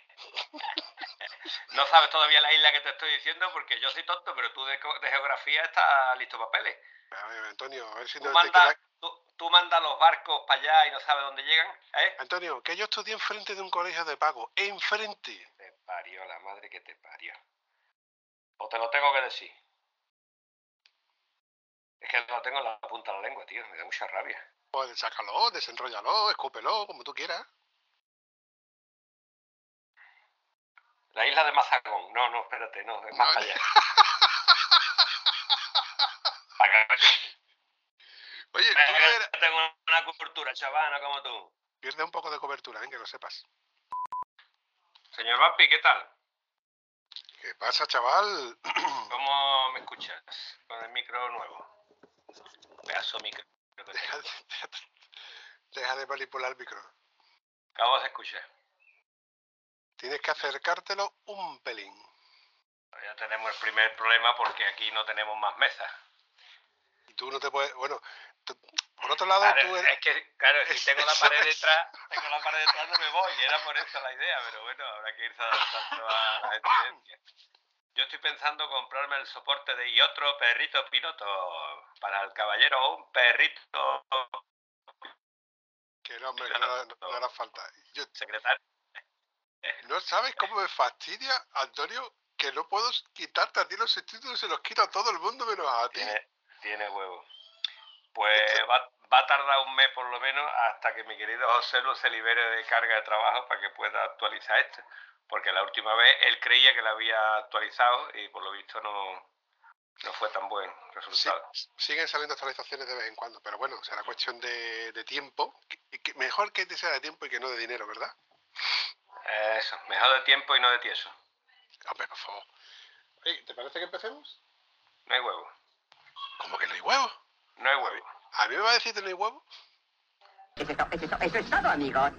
No sabes todavía la isla que te estoy diciendo porque yo soy tonto, pero tú de, geografía estás listo papeles. A ver, Antonio, a ver si no te mandas, queda... tú, tú mandas los barcos para allá y no sabes dónde llegan, ¿eh? Antonio, que yo estudié enfrente de un colegio de pago. Enfrente. Te parió la madre que te parió. O te lo tengo que decir. Es que lo tengo en la punta de la lengua, tío. Me da mucha rabia. Pues sácalo, desenróllalo, escúpelo, como tú quieras. La isla de Mazagón. No, no, espérate, no, es más No. allá. Oye, tú eres... Yo tengo una cultura, chaval, no como tú. Pierde un poco de cobertura, ¿eh? que lo sepas. Señor Vampi, ¿qué tal? ¿Qué pasa, chaval? ¿Cómo me escuchas? Con el micro nuevo. Pedazo de micro. Deja de, deja de manipular el micro. ¿Cómo se escucha? Tienes que acercártelo un pelín. Ya tenemos el primer problema porque aquí no tenemos más mesas. Y tú no te puedes... Bueno, por otro lado, Claro, tú eres... es que, claro, si tengo la pared detrás, tengo la pared detrás, no me voy. Era por eso la idea, pero bueno, habrá que irse adaptando a las exigencias. Yo estoy pensando comprarme el soporte de y otro perrito piloto para el caballero, un perrito Que no, hombre, que no, no- no hará falta. Yo, secretario. ¿No sabes cómo me fastidia, Antonio, que no puedo quitarte a ti los títulos, se los quito a todo el mundo menos a ti? Tiene, tiene huevo. Pues va, va a tardar un mes por lo menos hasta que mi querido José Lu se libere de carga de trabajo para que pueda actualizar esto. Porque la última vez él creía que la había actualizado y por lo visto no, no fue tan buen Sí, resultado. siguen saliendo actualizaciones de vez en cuando, pero bueno, será cuestión de, de tiempo. Que- que mejor que te sea de tiempo y que no de dinero, ¿verdad? Eso, mejor de tiempo y no de tieso. Hombre, por favor. Oye, ¿te parece que empecemos? No hay huevo. ¿Cómo que no hay huevo? No hay huevo. ¿A mí me va a decir que no hay huevo? Eso, eso, eso es todo, amigos.